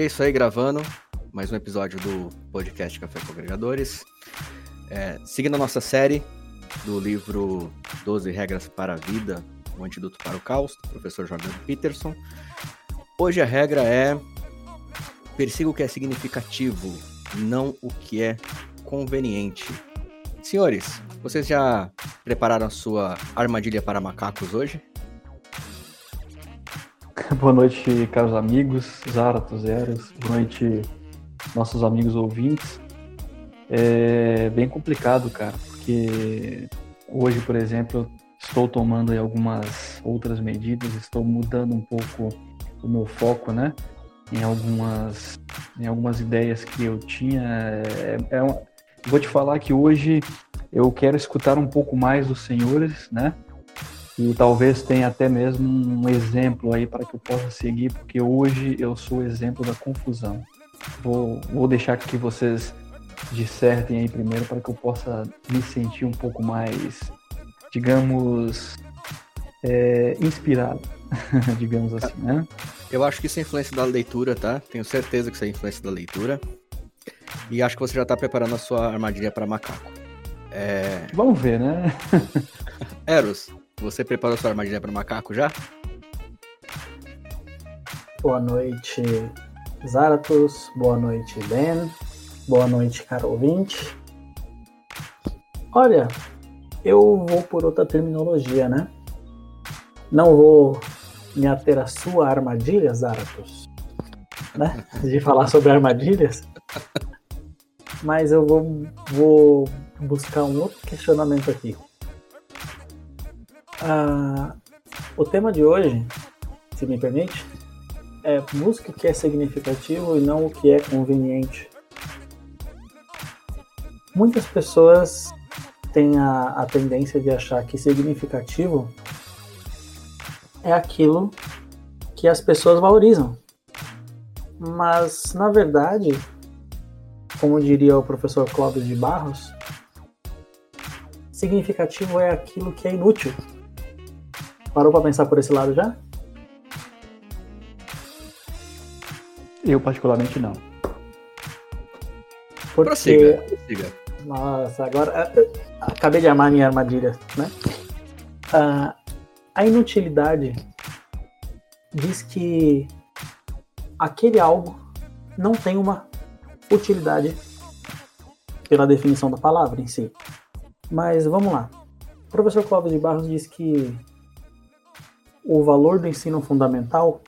É isso aí, gravando mais um episódio do podcast Café com Agregadores. É, seguindo a nossa série do livro 12 Regras para a Vida, o Antídoto para o Caos, do professor Jordan Peterson. Hoje a regra é persiga o que é significativo, não o que é conveniente. Senhores, vocês já prepararam a sua armadilha para macacos hoje? Boa noite, caros amigos, Zaratos Eros. Boa noite, nossos amigos ouvintes. É bem complicado, cara, porque hoje, por exemplo, estou tomando algumas outras medidas, estou mudando um pouco o meu foco, né? Em algumas, em algumas ideias que eu tinha. É, é um, vou te falar que hoje eu quero escutar um pouco mais dos senhores, né? E talvez tenha até mesmo um exemplo aí para que eu possa seguir, porque hoje eu sou o exemplo da confusão. Vou, vou deixar que vocês dissertem aí primeiro para que eu possa me sentir um pouco mais, digamos, é, inspirado, digamos assim, né? Eu acho que isso é influência da leitura, tá? Tenho certeza que isso é influência da leitura. E acho que você já está preparando a sua armadilha para macaco. É... Vamos ver, né? Eros, você preparou sua armadilha para macaco já? Boa noite, Zaratos. Boa noite, Ben. Boa noite, caro ouvinte. Olha, eu vou por outra terminologia, né? Não vou me ater à sua armadilha, Zaratos, né? De falar sobre armadilhas. Mas eu vou, vou buscar um outro questionamento aqui. Ah, o tema de hoje, se me permite, é busque o que é significativo e não o que é conveniente. Muitas pessoas têm a, a tendência de achar que significativo é aquilo que as pessoas valorizam. Mas, na verdade, como diria o professor Clóvis de Barros, significativo é aquilo que é inútil. Parou para pensar por esse lado já? Eu particularmente não. Porque... Prossiga, prossiga. Nossa, agora eh, acabei de amar minha armadilha, né? Ah, a inutilidade diz que aquele algo não tem uma utilidade pela definição da palavra em si. Mas vamos lá. O professor Clóvis de Barros diz que o valor do ensino fundamental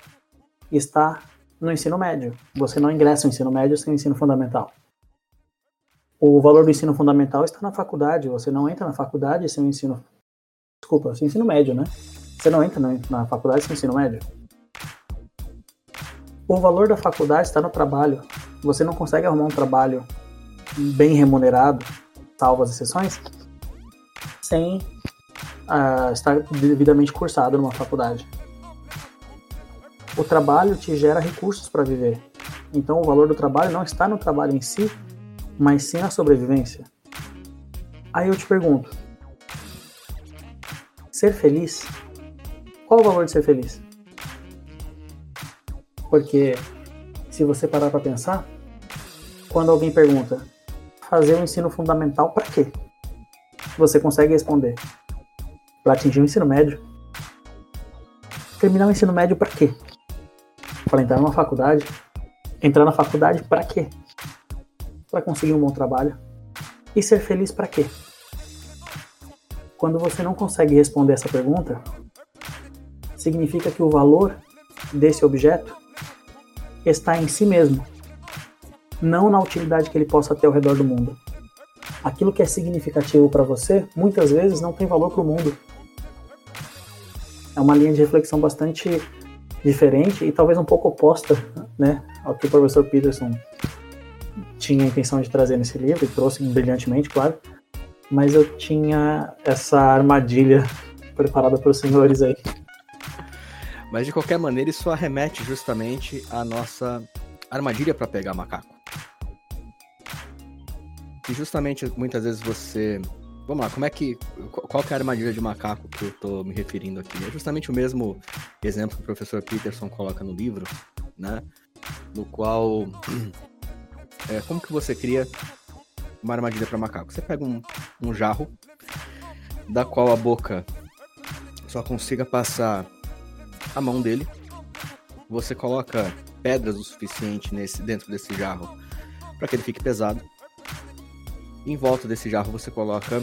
está no ensino médio. Você não ingressa no ensino médio sem ensino fundamental. O valor do ensino fundamental está na faculdade. Você não entra na faculdade sem o ensino. Desculpa, sem ensino médio, né? Você não entra na faculdade sem ensino médio. O valor da faculdade está no trabalho. Você não consegue arrumar um trabalho bem remunerado, salvo as exceções, sem uh, estar devidamente cursado numa faculdade. O trabalho te gera recursos para viver. Então o valor do trabalho não está no trabalho em si, mas sim na sobrevivência. Aí eu te pergunto: ser feliz? Qual o valor de ser feliz? Porque se você parar para pensar, quando alguém pergunta fazer um ensino fundamental para quê? Você consegue responder para atingir o ensino médio. Terminar o ensino médio para quê? Para entrar numa faculdade. Entrar na faculdade para quê? Para conseguir um bom trabalho. E ser feliz para quê? Quando você não consegue responder essa pergunta, significa que o valor desse objeto está em si mesmo, não na utilidade que ele possa ter ao redor do mundo. Aquilo que é significativo para você, muitas vezes não tem valor para o mundo é uma linha de reflexão bastante diferente e talvez um pouco oposta né, ao que o professor Peterson tinha a intenção de trazer nesse livro, e trouxe brilhantemente, claro, mas eu tinha essa armadilha preparada para os senhores aí. Mas de qualquer maneira, isso arremete justamente à nossa armadilha para pegar macaco. E justamente muitas vezes você Vamos lá, como é que. Qual que é a armadilha de macaco que eu tô me referindo aqui? É justamente o mesmo exemplo que o professor Peterson coloca no livro, né? no qual é, como que você cria uma armadilha para macaco? Você pega um, um jarro da qual a boca só consiga passar a mão dele. Você coloca pedras o suficiente nesse dentro desse jarro para que ele fique pesado. Em volta desse jarro você coloca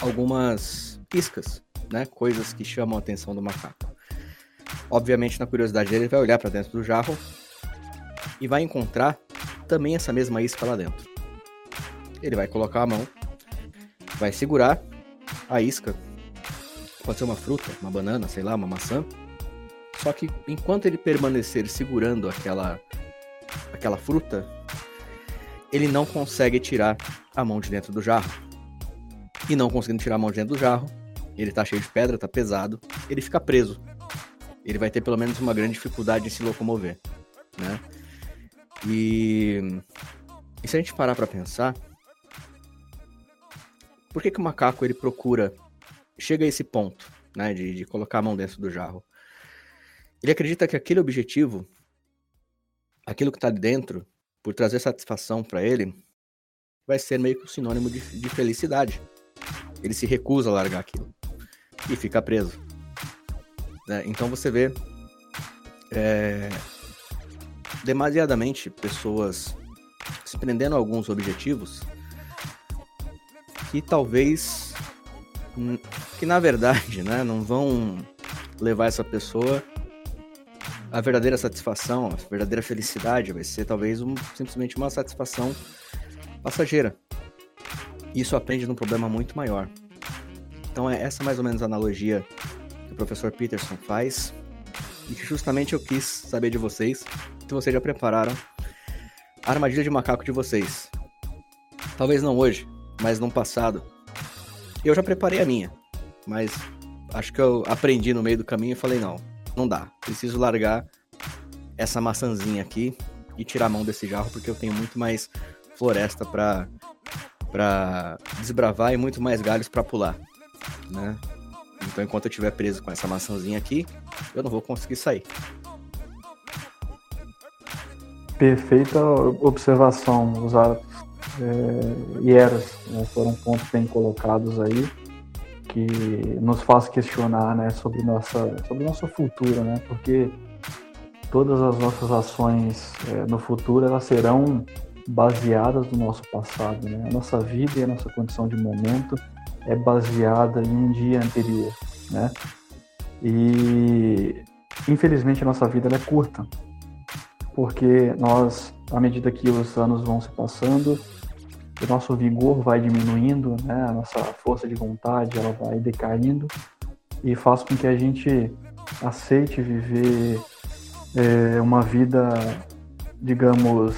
algumas iscas, né? Coisas que chamam a atenção do macaco. Obviamente, na curiosidade dele, ele vai olhar para dentro do jarro e vai encontrar também essa mesma isca lá dentro. Ele vai colocar a mão, vai segurar a isca. Pode ser uma fruta, uma banana, sei lá, uma maçã. Só que enquanto ele permanecer segurando aquela aquela fruta, ele não consegue tirar a mão de dentro do jarro. E não conseguindo tirar a mão de dentro do jarro, ele tá cheio de pedra, tá pesado, ele fica preso. Ele vai ter pelo menos uma grande dificuldade de se locomover, né? E, e se a gente parar para pensar, por que, que o macaco ele procura, chega a esse ponto, né, de, de colocar a mão dentro do jarro? Ele acredita que aquele objetivo, aquilo que ali dentro, por trazer satisfação para ele, vai ser meio que um sinônimo de, de felicidade. Ele se recusa a largar aquilo e fica preso. Né? Então você vê é, demasiadamente pessoas se prendendo a alguns objetivos que talvez que na verdade, né, não vão levar essa pessoa a verdadeira satisfação, a verdadeira felicidade, vai ser talvez um, simplesmente uma satisfação passageira. Isso aprende num problema muito maior. Então é essa mais ou menos a analogia que o professor Peterson faz e que justamente eu quis saber de vocês se vocês já prepararam a armadilha de macaco de vocês. Talvez não hoje, mas no passado. Eu já preparei a minha, mas acho que eu aprendi no meio do caminho e falei: não, não dá. Preciso largar essa maçãzinha aqui e tirar a mão desse jarro porque eu tenho muito mais floresta para para desbravar e muito mais galhos para pular, né? Então enquanto eu estiver preso com essa maçãzinha aqui, eu não vou conseguir sair. Perfeita observação, os é, e eras né, foram pontos bem colocados aí que nos faz questionar né, sobre nossa sobre nosso futuro, né? Porque todas as nossas ações é, no futuro elas serão baseadas no nosso passado, né? A nossa vida e a nossa condição de momento é baseada em um dia anterior, né? E infelizmente a nossa vida é curta, porque nós, à medida que os anos vão se passando, o nosso vigor vai diminuindo, né? a nossa força de vontade ela vai decaindo e faz com que a gente aceite viver é, uma vida, digamos,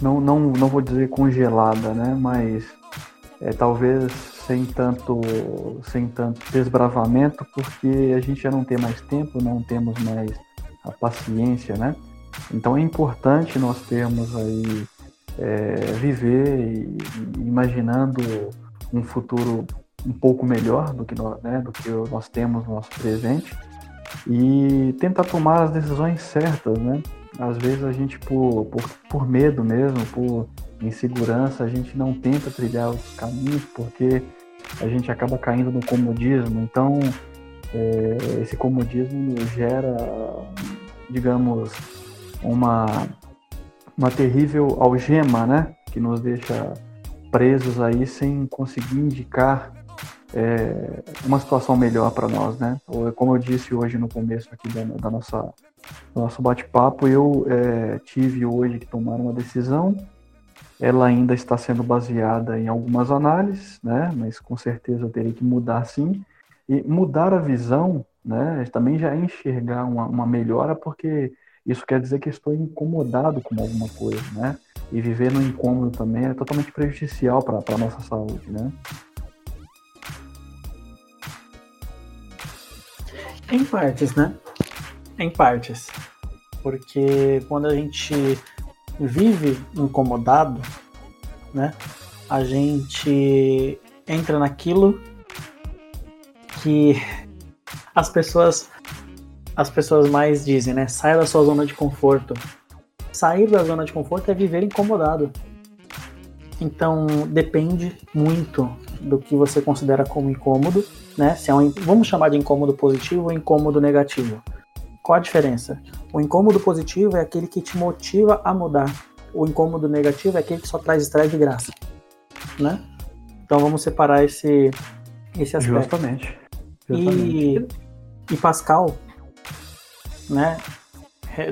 não, não, não vou dizer congelada, né? mas é, talvez sem tanto, sem tanto desbravamento, porque a gente já não tem mais tempo, não temos mais a paciência, né? Então é importante nós termos aí é, viver imaginando um futuro um pouco melhor do que nós, né, do que nós temos no nosso presente e tentar tomar as decisões certas, né? Às vezes a gente por, por, por medo mesmo, por insegurança, a gente não tenta trilhar os caminhos porque a gente acaba caindo no comodismo. Então é, esse comodismo gera, digamos, uma, uma terrível algema, né? Que nos deixa presos aí sem conseguir indicar é, uma situação melhor para nós, né? Como eu disse hoje no começo aqui da, da nossa do nosso bate-papo, eu é, tive hoje que tomar uma decisão. Ela ainda está sendo baseada em algumas análises, né? Mas com certeza terei que mudar sim. E mudar a visão, né? Também já enxergar uma, uma melhora, porque isso quer dizer que estou incomodado com alguma coisa, né? E viver no incômodo também é totalmente prejudicial para a nossa saúde, né? Em partes, né? Em partes. Porque quando a gente vive incomodado, né? A gente entra naquilo que as pessoas as pessoas mais dizem, né? Saia da sua zona de conforto. Sair da zona de conforto é viver incomodado. Então depende muito do que você considera como incômodo, né? Se é um, vamos chamar de incômodo positivo ou incômodo negativo. Qual a diferença? O incômodo positivo é aquele que te motiva a mudar. O incômodo negativo é aquele que só traz estresse de graça, né? Então vamos separar esse esse aspecto. Justamente. Justamente. E, e Pascal, né?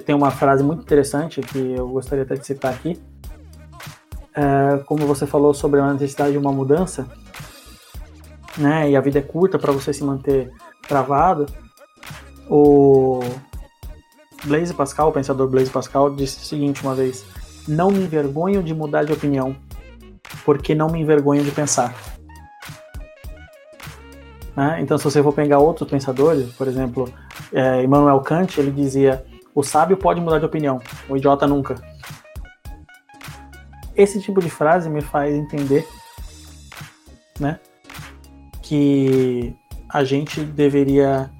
Tem uma frase muito interessante que eu gostaria até de citar aqui. É, como você falou sobre a necessidade de uma mudança, né? E a vida é curta para você se manter travado. O Blaise Pascal, o pensador Blaise Pascal, disse o seguinte uma vez: Não me envergonho de mudar de opinião, porque não me envergonho de pensar. Né? Então, se você for pegar outros pensadores, por exemplo, é, Immanuel Kant, ele dizia: o sábio pode mudar de opinião, o idiota nunca. Esse tipo de frase me faz entender, né, que a gente deveria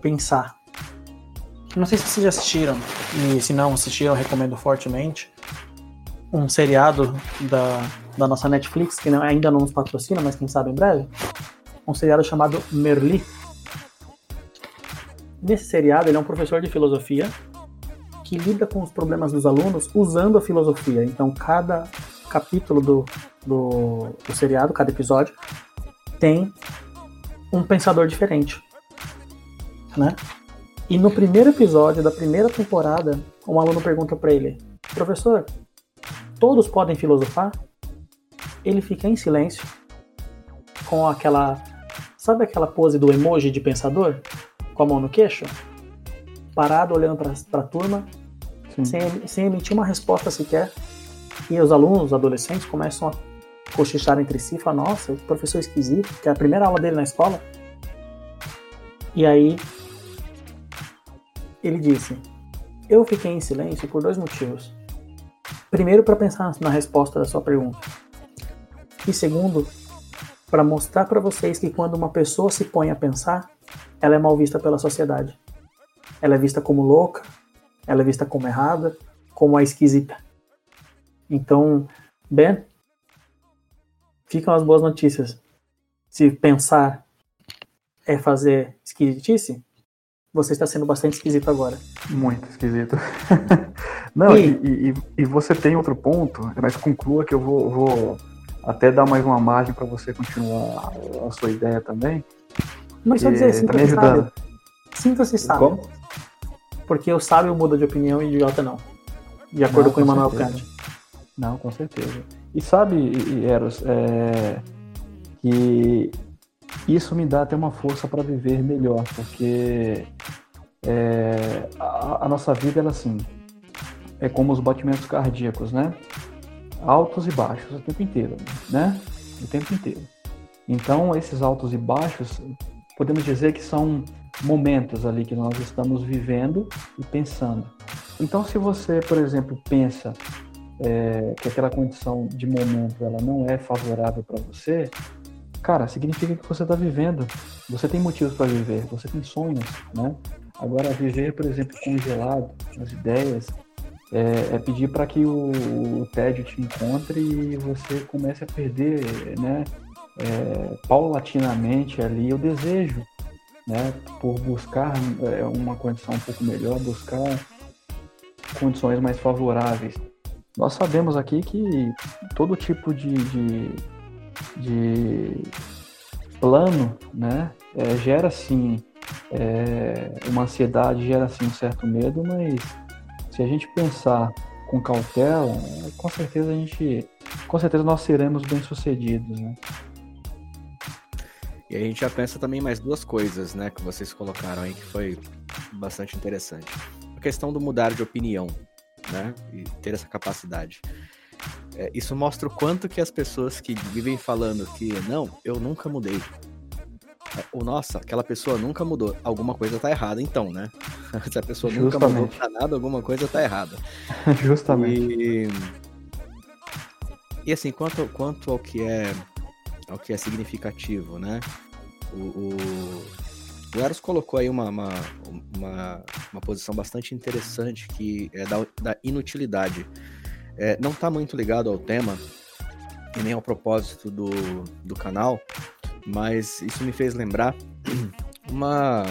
pensar. Não sei se vocês já assistiram, e se não assistiram, recomendo fortemente um seriado da, da nossa Netflix, que não, ainda não nos patrocina, mas quem sabe em breve, um seriado chamado Merli. Nesse seriado, ele é um professor de filosofia que lida com os problemas dos alunos usando a filosofia. Então, cada capítulo do, do, do seriado, cada episódio, tem um pensador diferente. Né? E no primeiro episódio da primeira temporada, um aluno pergunta para ele: Professor, todos podem filosofar? Ele fica em silêncio, com aquela Sabe aquela pose do emoji de pensador? Com a mão no queixo? Parado, olhando para a turma, sem, sem emitir uma resposta sequer. E os alunos, os adolescentes, começam a cochichar entre si, falar, nossa, o professor esquisito, que é a primeira aula dele na escola. E aí ele disse: Eu fiquei em silêncio por dois motivos. Primeiro, para pensar na resposta da sua pergunta. E segundo, para mostrar para vocês que quando uma pessoa se põe a pensar, ela é mal vista pela sociedade. Ela é vista como louca, ela é vista como errada, como a esquisita. Então, Ben, ficam as boas notícias. Se pensar é fazer esquisitice, você está sendo bastante esquisito agora. Muito esquisito. Não, e, e, e, você tem outro ponto, mas conclua que eu vou, vou até dar mais uma margem para você continuar a sua ideia também. Mas só dizer, sinta-se tá sábio. Sinta-se sábio. Porque o sábio muda de opinião e o idiota não. De acordo não, com, com Emmanuel Kant. Não, com certeza. E sabe, Eros, é, que isso me dá até uma força para viver melhor, porque é, a, a, nossa vida, ela assim, é como os batimentos cardíacos, né? Altos e baixos o tempo inteiro, né? O tempo inteiro. Então, esses altos e baixos, podemos dizer que são momentos ali que nós estamos vivendo e pensando. Então, se você, por exemplo, pensa é, que aquela condição de momento ela não é favorável para você, cara, significa que você está vivendo. Você tem motivos para viver, você tem sonhos, né? Agora, viver, por exemplo, congelado nas ideias, é, é pedir para que o, o, tédio te encontre e você comece a perder, né, é, paulatinamente ali o desejo, né, por buscar é, uma condição um pouco melhor, buscar condições mais favoráveis. Nós sabemos aqui que todo tipo de, de, de plano, né, é, gera sim é, uma ansiedade, gera sim um certo medo, mas se a gente pensar com cautela, com certeza a gente, com certeza nós seremos bem sucedidos, né? E a gente já pensa também mais duas coisas, né, que vocês colocaram aí que foi bastante interessante. A questão do mudar de opinião, né, e ter essa capacidade. É, isso mostra o quanto que as pessoas que vivem falando que não, eu nunca mudei, o nossa, aquela pessoa nunca mudou. Alguma coisa tá errada, então, né? Se a pessoa Justamente. nunca mudou pra nada, alguma coisa tá errada. Justamente. E, e assim, quanto, quanto ao que é ao que é significativo, né? O, o, o Eros colocou aí uma, uma, uma, uma, posição bastante interessante que é da, da inutilidade. É, não está muito ligado ao tema e nem ao propósito do, do canal, mas isso me fez lembrar uma,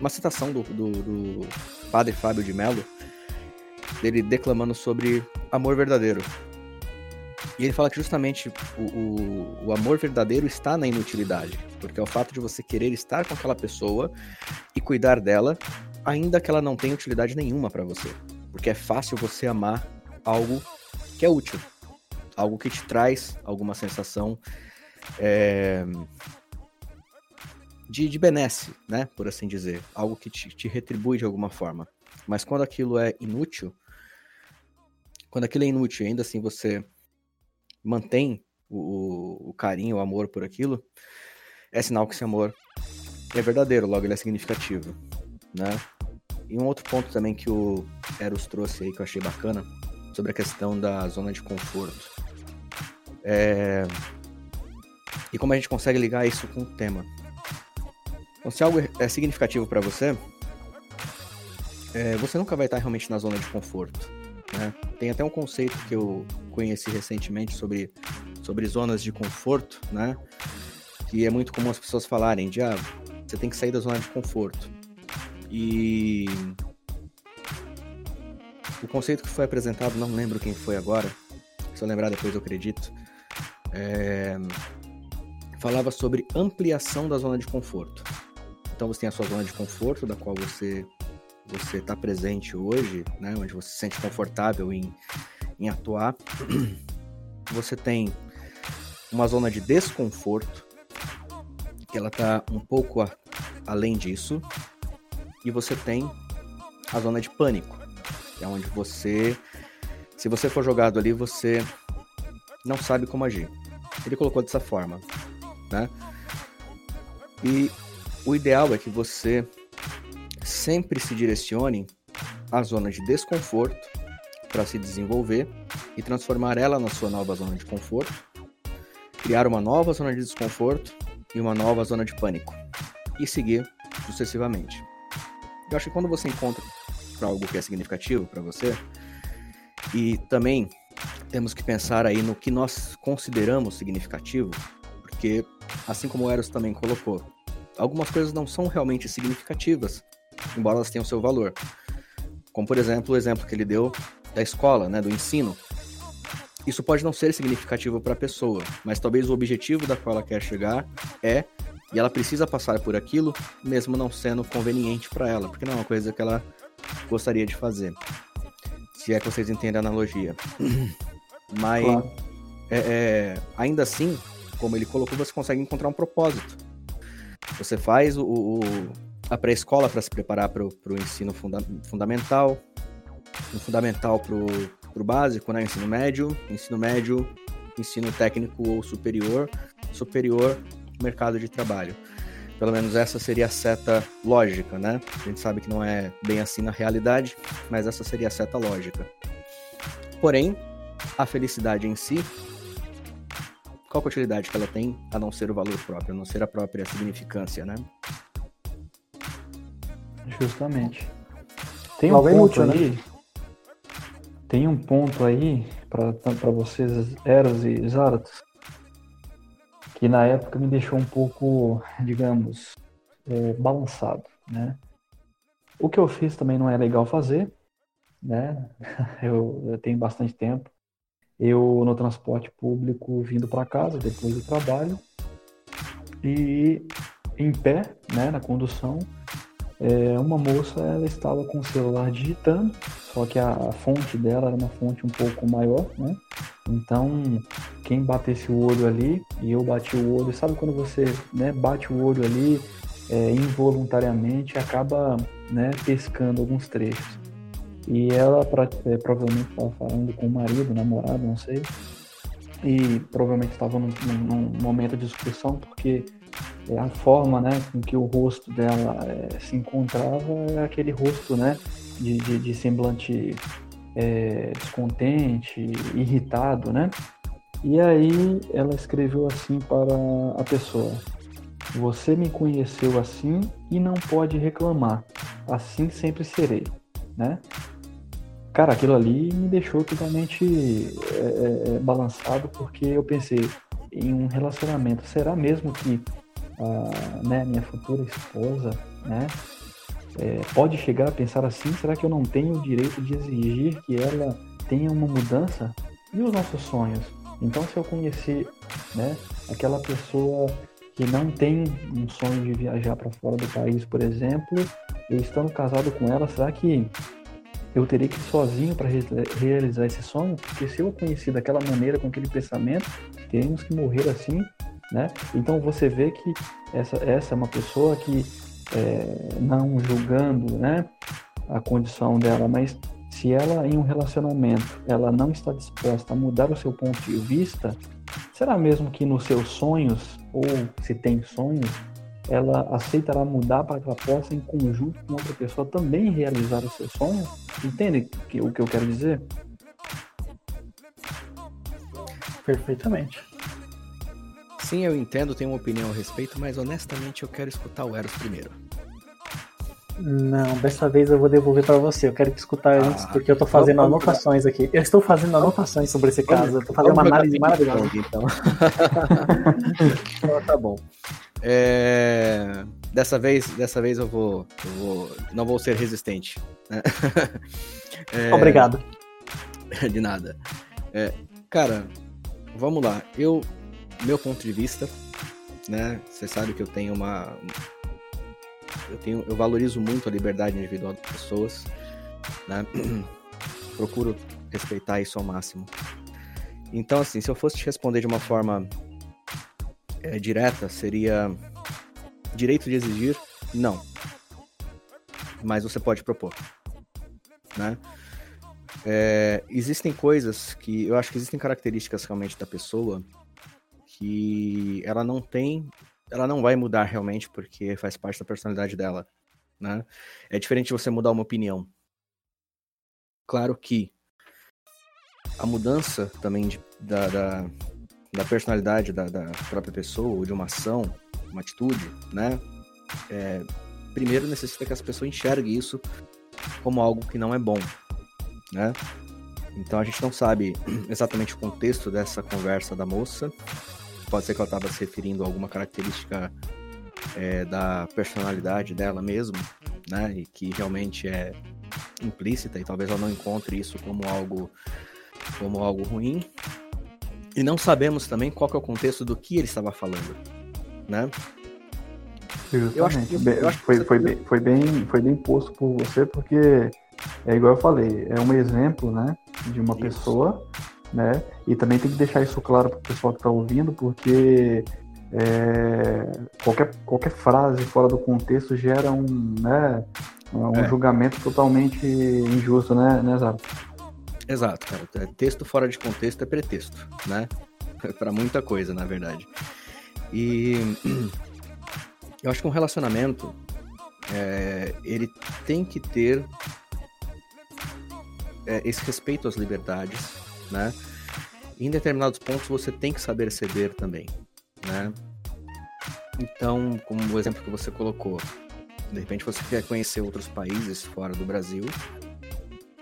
uma citação do, do, do padre Fábio de Mello, dele declamando sobre amor verdadeiro. E ele fala que justamente o, o, o, amor verdadeiro está na inutilidade, porque é o fato de você querer estar com aquela pessoa e cuidar dela, ainda que ela não tenha utilidade nenhuma para você. Porque é fácil você amar algo que é útil, algo que te traz alguma sensação é, de, de benesse, né? Por assim dizer, algo que te, te retribui de alguma forma. Mas quando aquilo é inútil, quando aquilo é inútil, ainda assim você mantém o, o carinho, o amor por aquilo, é sinal que esse amor é verdadeiro, logo ele é significativo, né? E um outro ponto também que o Eros trouxe aí que eu achei bacana, sobre a questão da zona de conforto. É... E como a gente consegue ligar isso com o tema. Então, se algo é significativo para você, é, você nunca vai estar realmente na zona de conforto. Né? Tem até um conceito que eu conheci recentemente sobre, sobre zonas de conforto, né? Que é muito comum as pessoas falarem de, ah, você tem que sair da zona de conforto. E o conceito que foi apresentado, não lembro quem foi agora, se eu lembrar depois eu acredito, é... falava sobre ampliação da zona de conforto. Então você tem a sua zona de conforto, da qual você você está presente hoje, né, onde você se sente confortável em, em atuar, você tem uma zona de desconforto, que ela está um pouco a, além disso, e você tem a zona de pânico, que é onde você, se você for jogado ali, você não sabe como agir. Ele colocou dessa forma, né? E o ideal é que você sempre se direcione à zona de desconforto para se desenvolver e transformar ela na sua nova zona de conforto, criar uma nova zona de desconforto e uma nova zona de pânico e seguir sucessivamente. Eu acho que quando você encontra algo que é significativo para você e também temos que pensar aí no que nós consideramos significativo, porque assim como o Eros também colocou, algumas coisas não são realmente significativas embora elas tenham seu valor. Como, por exemplo, o exemplo que ele deu da escola, né, do ensino. Isso pode não ser significativo para a pessoa, mas talvez o objetivo da qual ela quer chegar é e ela precisa passar por aquilo, mesmo não sendo conveniente para ela, porque não é uma coisa que ela gostaria de fazer. Se é que vocês entendem a analogia. Mas, claro. é, é, ainda assim, como ele colocou, você consegue encontrar um propósito. Você faz o, o, a pré-escola para se preparar para o ensino funda fundamental, o fundamental para o básico, né? ensino médio, ensino médio, ensino técnico ou superior, superior, mercado de trabalho. Pelo menos essa seria a seta lógica, né? A gente sabe que não é bem assim na realidade, mas essa seria a seta lógica. Porém, a felicidade em si, qual a utilidade que ela tem a não ser o valor próprio, a não ser a própria significância, né? Justamente. Tem um ponto né? aí. Né? Tem um ponto aí para vocês, Eros e Zaratos, que na época me deixou um pouco, digamos, é, balançado, né? O que eu fiz também não é legal fazer, né? Eu, eu tenho bastante tempo. Eu no transporte público vindo para casa depois do trabalho e em pé, né, na condução, é, uma moça ela estava com o celular digitando, só que a, a, fonte dela era uma fonte um pouco maior, né? Então, quem batesse o olho ali, e eu bati o olho, sabe quando você né, bate o olho ali é, involuntariamente, acaba né, pescando alguns trechos. E ela é, provavelmente estava falando com o marido, namorado, não sei, e provavelmente estava num, num momento de discussão, porque é a forma né, com que o rosto dela é, se encontrava é aquele rosto né, de, de, de semblante é, descontente, irritado, né? E aí ela escreveu assim para a pessoa: Você me conheceu assim e não pode reclamar. Assim sempre serei, né? Cara, aquilo ali me deixou totalmente é, é, é, balançado porque eu pensei em um relacionamento. Será mesmo que a né, minha futura esposa, né, é, pode chegar a pensar assim? Será que eu não tenho o direito de exigir que ela tenha uma mudança? E os nossos sonhos? Então, se eu conhecer, né, aquela pessoa que não tem um sonho de viajar para fora do país, por exemplo, eu estando casado com ela, será que eu teria que ir sozinho para realizar esse sonho? Porque se eu conheci daquela maneira, com aquele pensamento, teríamos que morrer assim, né? Então você vê que essa, essa é uma pessoa que, é, não julgando, né, a condição dela, mas se ela em um relacionamento ela não está disposta a mudar o seu ponto de vista, será mesmo que nos seus sonhos ou se tem sonhos ela aceitará mudar para que ela possa, em conjunto com outra pessoa, também realizar o seu sonho? Entende o que eu quero dizer? Perfeitamente. Sim, eu entendo, tenho uma opinião a respeito, mas honestamente eu quero escutar o Eros primeiro. Não, dessa vez eu vou devolver para você. Eu quero que escutar ah, antes, porque eu tô fazendo vamos, anotações vamos, aqui. Eu estou fazendo anotações sobre esse caso. Eu tô fazendo uma análise maravilhosa. Então. então tá bom. É... Dessa vez, dessa vez eu vou, eu vou, não vou ser resistente. Né? É... Obrigado. De nada. É... Cara, vamos lá. Eu, meu ponto de vista, né? Você sabe que eu tenho uma, eu tenho, eu valorizo muito a liberdade individual das pessoas, né? Procuro respeitar isso ao máximo. Então, assim, se eu fosse te responder de uma forma é, direta, seria direito de exigir? Não. Mas você pode propor, né? É, existem coisas que eu acho que existem características realmente da pessoa que ela não tem ela não vai mudar realmente porque faz parte da personalidade dela, né? É diferente você mudar uma opinião. Claro que a mudança também de, da, da, da, personalidade da, da, própria pessoa, ou de uma ação, uma atitude, né? É, primeiro necessita que as pessoas enxerguem isso como algo que não é bom, né? Então a gente não sabe exatamente o contexto dessa conversa da moça, pode ser que ela estava se referindo a alguma característica é, da personalidade dela mesmo, né? E que realmente é implícita e talvez ela não encontre isso como algo como algo ruim. E não sabemos também qual é o contexto do que ele estava falando, né? Eu acho que, eu acho que foi, foi, bem, foi, bem, foi bem posto por você, porque é igual eu falei, é um exemplo, né, de uma Isso. pessoa né? E também tem que deixar isso claro para o pessoal que está ouvindo, porque é, qualquer, qualquer frase fora do contexto gera um, né, um é. julgamento totalmente injusto, né, né Zaro? Exato, cara. É, texto fora de contexto é pretexto, né? para muita coisa, na verdade. E eu acho que um relacionamento é, ele tem que ter é, esse respeito às liberdades, né? em determinados pontos você tem que saber ceder também, né? Então, como o exemplo que você colocou, de repente você quer conhecer outros países fora do Brasil,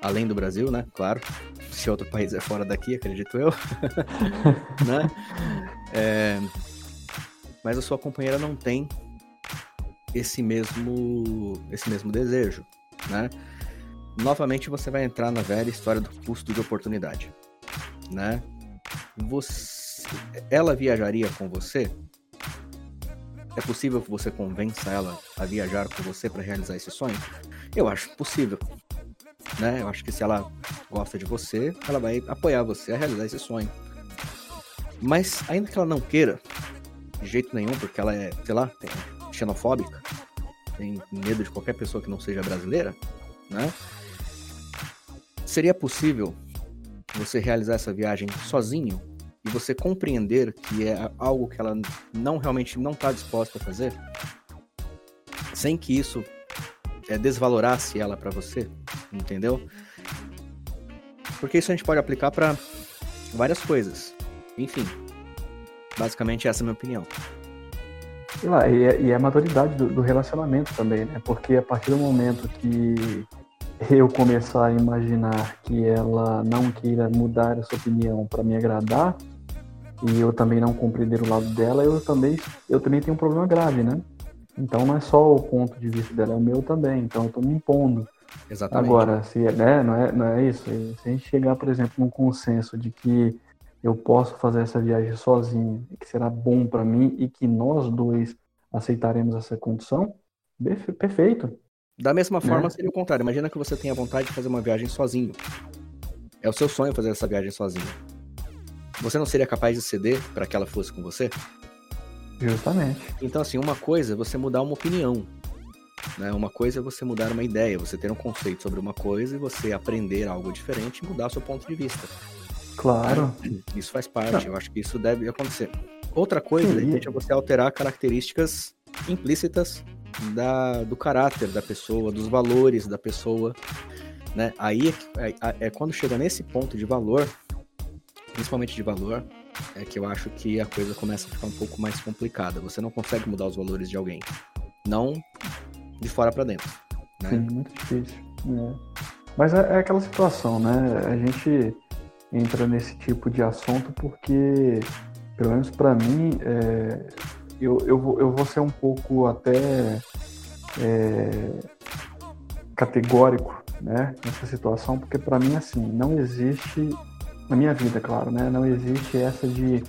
além do Brasil, né? Claro, se outro país é fora daqui, acredito eu, né? É... Mas a sua companheira não tem esse mesmo esse mesmo desejo, né? Novamente você vai entrar na velha história do custo de oportunidade né? Você, ela viajaria com você? É possível que você convença ela a viajar com você para realizar esse sonho? Eu acho possível. Né? Eu acho que se ela gosta de você, ela vai apoiar você a realizar esse sonho. Mas ainda que ela não queira, de jeito nenhum, porque ela é, sei lá, xenofóbica, tem medo de qualquer pessoa que não seja brasileira, né? Seria possível você realizar essa viagem sozinho e você compreender que é algo que ela não realmente não está disposta a fazer, sem que isso é, desvalorasse ela para você, entendeu? Porque isso a gente pode aplicar para várias coisas. Enfim, basicamente essa é a minha opinião. lá, e, é, e é a maturidade do, do, relacionamento também, né? Porque a partir do momento que eu começar a imaginar que ela não queira mudar essa opinião para me agradar e eu também não compreender o lado dela, eu também eu também tenho um problema grave, né? Então não é só o ponto de vista dela, é o meu também. Então eu estou me impondo. Exatamente. Agora, se né, não é, não é isso. Se a gente chegar, por exemplo, num consenso de que eu posso fazer essa viagem sozinho, que será bom para mim e que nós dois aceitaremos essa condição, perfeito. Da mesma né? forma, seria o contrário. Imagina que você tenha vontade de fazer uma viagem sozinho. É o seu sonho fazer essa viagem sozinho. Você não seria capaz de ceder para que ela fosse com você? Justamente. Então, assim, uma coisa é você mudar uma opinião. Né? Uma coisa é você mudar uma ideia, você ter um conceito sobre uma coisa e você aprender algo diferente e mudar o seu ponto de vista. Claro. Isso faz parte, eu acho que isso deve acontecer. Outra coisa, Sim. de repente, é você alterar características implícitas da, do caráter da pessoa, dos valores da pessoa. Né? Aí é, é, é quando chega nesse ponto de valor, principalmente de valor, é que eu acho que a coisa começa a ficar um pouco mais complicada. Você não consegue mudar os valores de alguém. Não de fora para dentro. Né? Sim, muito difícil. É. Mas é, é, aquela situação, né? A gente entra nesse tipo de assunto porque, pelo menos para mim, é, eu, eu, vou, eu vou ser um pouco até é, categórico né, nessa situação, porque para mim, assim, não existe, na minha vida, claro, né, não existe essa de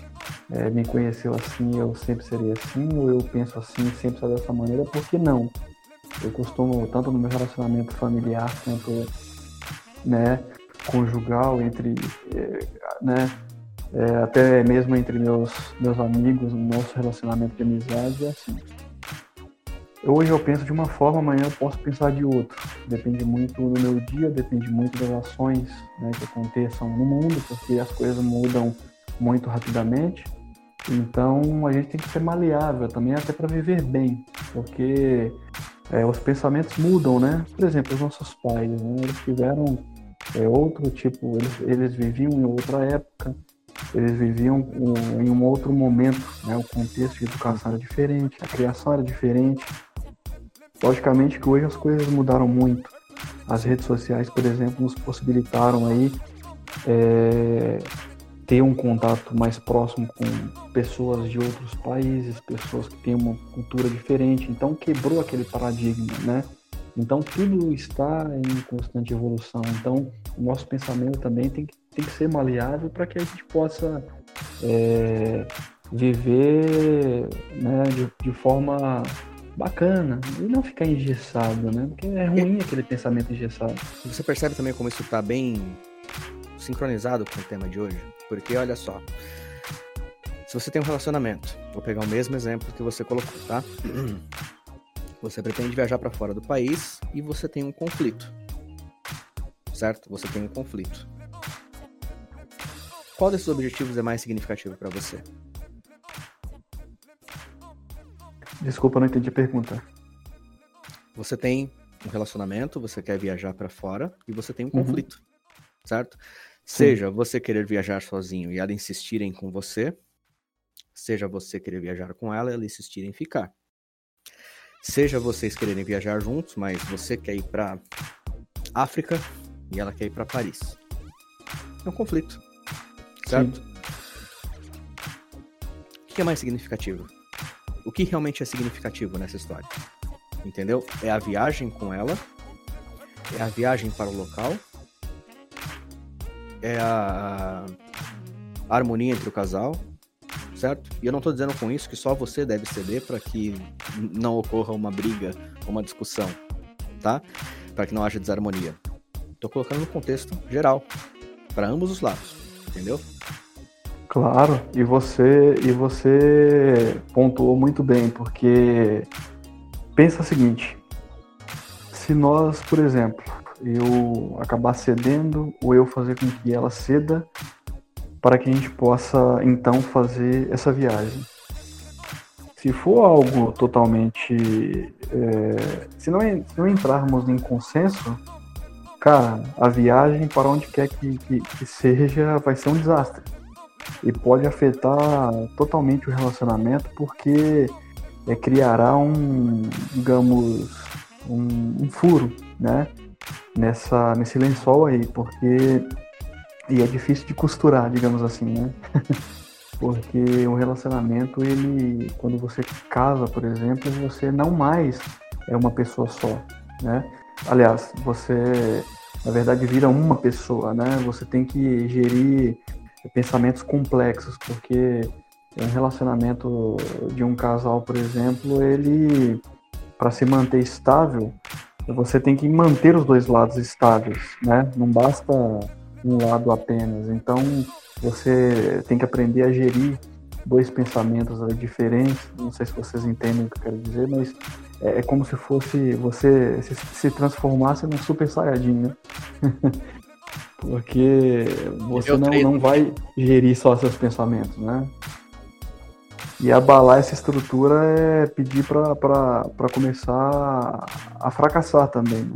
é, me conheceu assim, eu sempre serei assim, ou eu penso assim, sempre será dessa maneira, porque não. Eu costumo, tanto no meu relacionamento familiar quanto né, conjugal, entre, é, né, é, até mesmo entre meus, meus amigos, no nosso relacionamento de amizade, é assim. Hoje eu penso de uma forma, amanhã eu posso pensar de outra. Depende muito do meu dia, depende muito das ações né, que aconteçam no mundo, porque as coisas mudam muito rapidamente. Então a gente tem que ser maleável também, até para viver bem, porque é, os pensamentos mudam, né? Por exemplo, os nossos pais, né? eles tiveram é outro tipo, eles, eles viviam em outra época, eles viviam em um outro momento, né? O contexto de educação era diferente, a criação era diferente. Logicamente que hoje as coisas mudaram muito. As redes sociais, por exemplo, nos possibilitaram aí é, ter um contato mais próximo com pessoas de outros países, pessoas que têm uma cultura diferente. Então quebrou aquele paradigma, né? Então tudo está em constante evolução. Então o nosso pensamento também tem que, tem que ser maleável para que a gente possa é, viver né, de, de, forma bacana e não ficar engessado, né? Porque é ruim aquele pensamento engessado. Você percebe também como isso está bem sincronizado com o tema de hoje? Porque olha só, se você tem um relacionamento, vou pegar o mesmo exemplo que você colocou, tá? Você pretende viajar para fora do país e você tem um conflito. Certo? Você tem um conflito. Qual desses objetivos é mais significativo para você? Desculpa, não entendi a pergunta. Você tem um relacionamento, você quer viajar para fora e você tem um uhum. conflito, certo? Seja Sim. você querer viajar sozinho e ela insistirem com você, seja você querer viajar com ela e ela insistir em ficar. Seja vocês quererem viajar juntos, mas você quer ir para África e ela quer ir para Paris. É um conflito, certo? Sim. O que é mais significativo? O que realmente é significativo nessa história? Entendeu? É a viagem com ela, é a viagem para o local, é a, harmonia entre o casal, certo? E eu não estou dizendo com isso que só você deve ceder para que não ocorra uma briga, uma discussão, tá? Para que não haja desarmonia. Estou colocando no contexto geral, para ambos os lados, entendeu? Claro, e você e você pontuou muito bem, porque pensa o seguinte: se nós, por exemplo, eu acabar cedendo ou eu fazer com que ela ceda, para que a gente possa então fazer essa viagem. Se for algo totalmente. É, se, não, se não entrarmos em consenso, cara, a viagem para onde quer que, que, que seja vai ser um desastre. E pode afetar totalmente o relacionamento, porque é, criará um, digamos, um, um furo, né? Nessa, nesse lençol aí, porque e é difícil de costurar, digamos assim, né? porque um relacionamento, ele, quando você casa, por exemplo, você não mais é uma pessoa só, né? Aliás, você, na verdade, vira uma pessoa, né? Você tem que gerir pensamentos complexos, porque um relacionamento de um casal, por exemplo, ele, para se manter estável, você tem que manter os dois lados estáveis, né? Não basta um lado apenas. Então, você tem que aprender a gerir dois pensamentos diferentes. Não sei se vocês entendem o que eu quero dizer, mas é, é como se fosse você se, se transformasse num super saiyajin, né? Porque você não, não vai gerir só seus pensamentos, né? E abalar essa estrutura é pedir para começar a fracassar também. Né?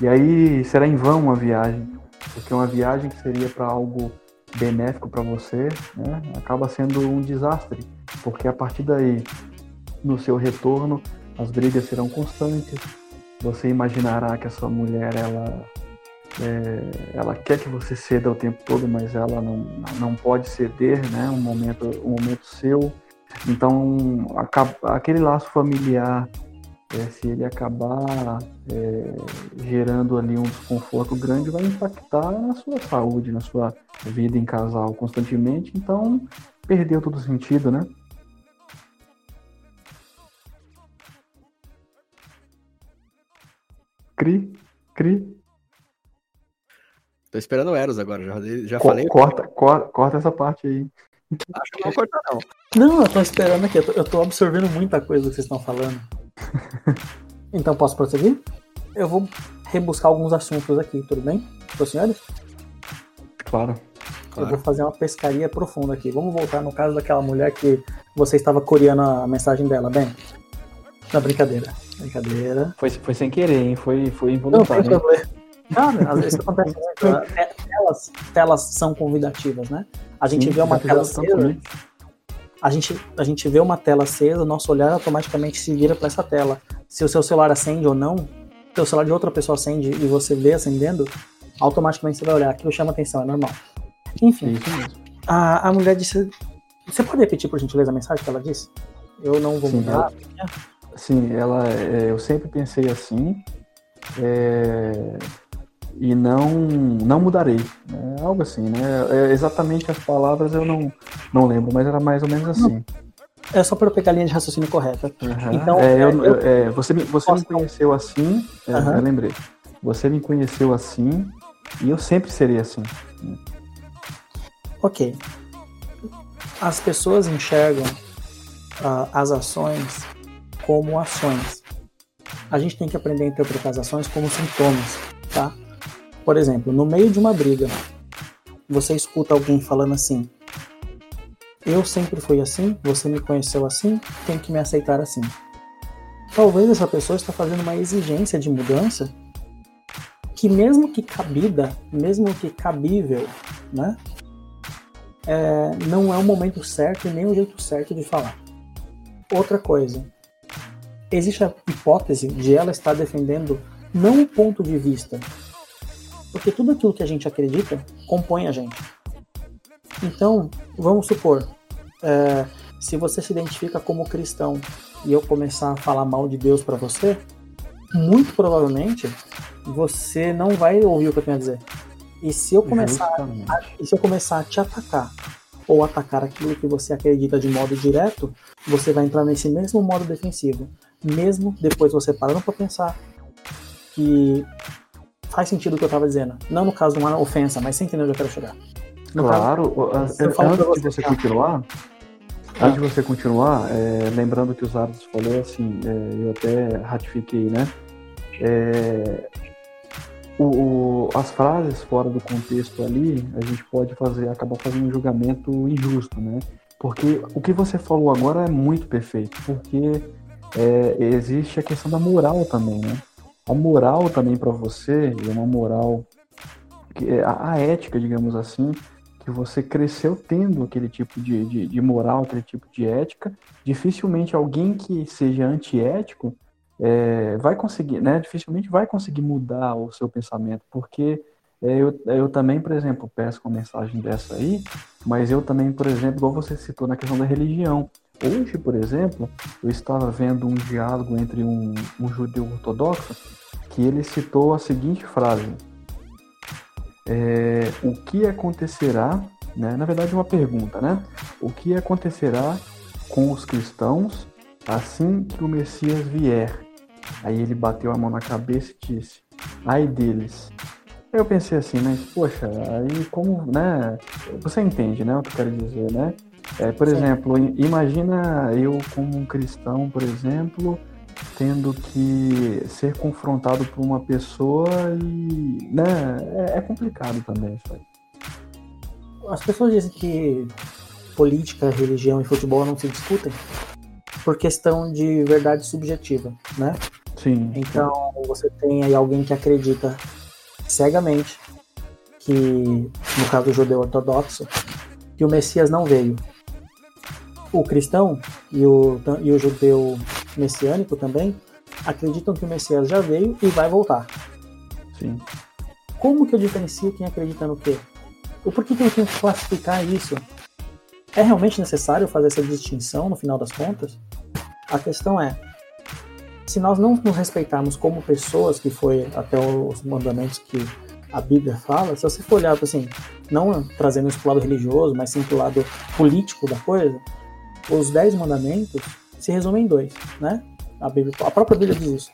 E aí será em vão uma viagem, porque uma viagem que seria para algo benéfico para você, né, acaba sendo um desastre, porque a partir daí, no seu retorno, as brigas serão constantes. Você imaginará que a sua mulher ela é, ela quer que você ceda o tempo todo, mas ela não, não pode ceder, né? Um momento, um momento seu. Então, aquele laço familiar, é, se ele acabar é, gerando ali um desconforto grande, vai impactar na sua saúde, na sua vida em casal constantemente. Então, perdeu todo sentido, né? Cri, cri. Tô esperando o Eros agora, já, já Co falei. Corta, corta, corta essa parte aí. Acho que não vou cortar, não. Não, eu tô esperando aqui, eu tô, eu tô absorvendo muita coisa que vocês estão falando. então posso prosseguir? Eu vou rebuscar alguns assuntos aqui, tudo bem? Para os senhores? Claro. Eu vou fazer uma pescaria profunda aqui. Vamos voltar no caso daquela mulher que você estava coreando a mensagem dela, bem? Na brincadeira. Brincadeira. Foi, foi sem querer, hein? Foi, foi involuntário. Não, Cara, às vezes acontece muito. Né? É, telas, telas são convidativas, né? A gente Sim, vê uma tela acesa. A gente, a gente vê uma tela acesa, nosso olhar automaticamente se vira para essa tela. Se o seu celular acende ou não, se o celular de outra pessoa acende e você vê acendendo, automaticamente você vai olhar. Aquilo chama atenção, é normal. Enfim, a, a mulher disse. Você pode repetir, por gentileza, a mensagem que ela disse? Eu não vou Sim, mudar. Ela, sim, ela, é, eu sempre pensei assim. É, e não não mudarei. É algo assim, né? É exatamente as palavras eu não, não lembro, mas era mais ou menos assim. É só para eu pegar a linha de raciocínio correta. Uhum. Então, é, eu, eu, é, você me, você me conheceu assim, uhum. eu lembrei. Você me conheceu assim e eu sempre serei assim. Ok. As pessoas enxergam uh, as ações como ações. A gente tem que aprender a interpretar as ações como sintomas, tá? Por exemplo, no meio de uma briga, você escuta alguém falando assim: Eu sempre fui assim, você me conheceu assim, tem que me aceitar assim. Talvez essa pessoa está fazendo uma exigência de mudança que, mesmo que cabida, mesmo que cabível, né, é, não é o momento certo e nem o jeito certo de falar. Outra coisa, existe a hipótese de ela estar defendendo não o ponto de vista porque tudo aquilo que a gente acredita compõe a gente. Então, vamos supor, é, se você se identifica como cristão e eu começar a falar mal de Deus para você, muito provavelmente você não vai ouvir o que eu tenho a dizer. E se eu começar, a, e se eu começar a te atacar ou atacar aquilo que você acredita de modo direto, você vai entrar nesse mesmo modo defensivo, mesmo depois você parando para pensar que faz sentido o que eu estava dizendo. Não no caso de uma ofensa, mas você entendeu onde eu quero chegar. No claro, caso, eu antes de você continuar, ah. antes de você continuar, é, lembrando que os árbitros falou assim, é, eu até ratifiquei, né? É, o, o, as frases fora do contexto ali, a gente pode fazer, acabar fazendo um julgamento injusto, né? Porque o que você falou agora é muito perfeito, porque é, existe a questão da moral também, né? A moral também para você, e uma moral, que é a, a ética, digamos assim, que você cresceu tendo aquele tipo de, de, de moral, aquele tipo de ética, dificilmente alguém que seja antiético é, vai conseguir, né? Dificilmente vai conseguir mudar o seu pensamento, porque é, eu, eu também, por exemplo, peço uma mensagem dessa aí, mas eu também, por exemplo, igual você citou na questão da religião. Hoje, por exemplo, eu estava vendo um diálogo entre um, um judeu ortodoxo que ele citou a seguinte frase: é, O que acontecerá, né? na verdade, uma pergunta, né? O que acontecerá com os cristãos assim que o Messias vier? Aí ele bateu a mão na cabeça e disse: Ai deles. Aí eu pensei assim, mas poxa, aí como, né? Você entende, né? O que eu quero dizer, né? É, por Sim. exemplo, imagina eu como um cristão, por exemplo, tendo que ser confrontado por uma pessoa e, né? É, é complicado também isso aí. As pessoas dizem que política, religião e futebol não se discutem por questão de verdade subjetiva, né? Sim. Então você tem aí alguém que acredita cegamente que, no caso do judeu ortodoxo, que o Messias não veio. O cristão e o, e o judeu messiânico também acreditam que o Messias já veio e vai voltar. Sim. Como que eu diferencio quem acredita no quê? O porquê que eu tenho que classificar isso? É realmente necessário fazer essa distinção no final das contas? A questão é, se nós não nos respeitarmos como pessoas, que foi até os mandamentos que a Bíblia fala, se você for olhar assim, não trazendo isso para o lado religioso, mas sim para o lado político da coisa, os dez mandamentos se resumem em dois, né? A, Bíblia, a própria Bíblia diz isso.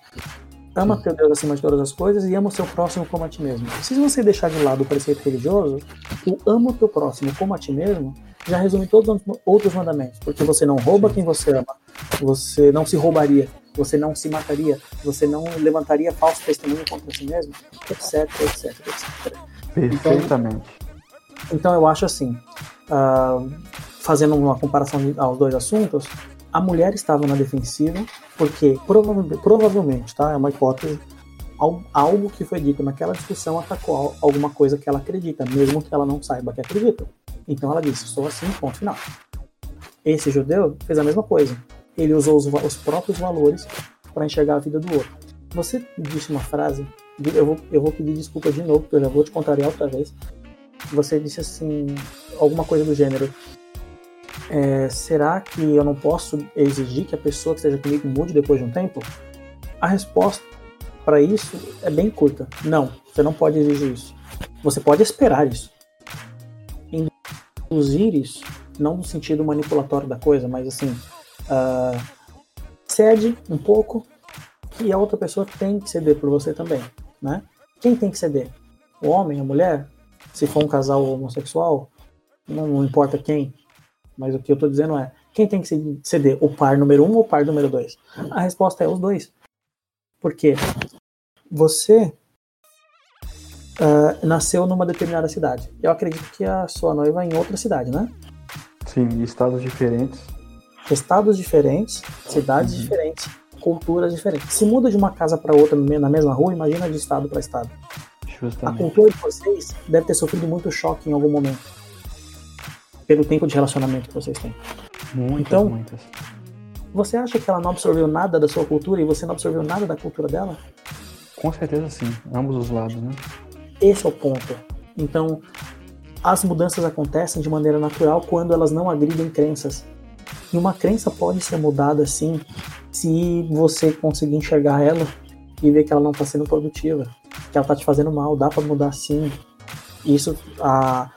Ama teu Deus acima de todas as coisas e ama o seu próximo como a ti mesmo. Se você deixar de lado o preceito religioso, o ama o teu próximo como a ti mesmo já resume todos os outros mandamentos. Porque você não rouba quem você ama, você não se roubaria, você não se mataria, você não levantaria falso testemunho contra si mesmo, etc, etc, etc. Perfeitamente. Então, então eu acho assim, uh, fazendo uma comparação aos dois assuntos, a mulher estava na defensiva porque provavelmente, tá, é uma hipótese, algo que foi dito naquela discussão atacou alguma coisa que ela acredita, mesmo que ela não saiba que acredita. Então ela disse: sou assim, ponto final. Esse judeu fez a mesma coisa. Ele usou os, os próprios valores para enxergar a vida do outro. Você disse uma frase, eu vou, eu vou pedir desculpa de novo, porque eu já vou te contrariar outra vez. Você disse assim, alguma coisa do gênero. É, será que eu não posso exigir que a pessoa que esteja comigo mude depois de um tempo? A resposta para isso é bem curta. Não, você não pode exigir isso. Você pode esperar isso induzir isso, não no sentido manipulatório da coisa, mas assim, uh, cede um pouco e a outra pessoa tem que ceder por você também, né? Quem tem que ceder? O homem, a mulher? Se for um casal homossexual, não, não importa quem, mas o que eu estou dizendo é, quem tem que ceder? O par número um ou o par número dois? A resposta é os dois. Porque você uh, nasceu numa determinada cidade. Eu acredito que a sua noiva é em outra cidade, né? Sim, estados diferentes. Estados diferentes, cidades uhum. diferentes, culturas diferentes. Se muda de uma casa para outra na mesma rua, imagina de estado para estado. Justamente. A cultura de vocês deve ter sofrido muito choque em algum momento. Pelo tempo de relacionamento que vocês têm. Muitas, então, muitas. Você acha que ela não absorveu nada da sua cultura e você não absorveu nada da cultura dela? Com certeza sim, ambos os lados, né? Esse é o ponto. Então, as mudanças acontecem de maneira natural quando elas não agridem crenças. E uma crença pode ser mudada assim se você conseguir enxergar ela e ver que ela não está sendo produtiva, que ela está te fazendo mal, dá para mudar sim. Isso a,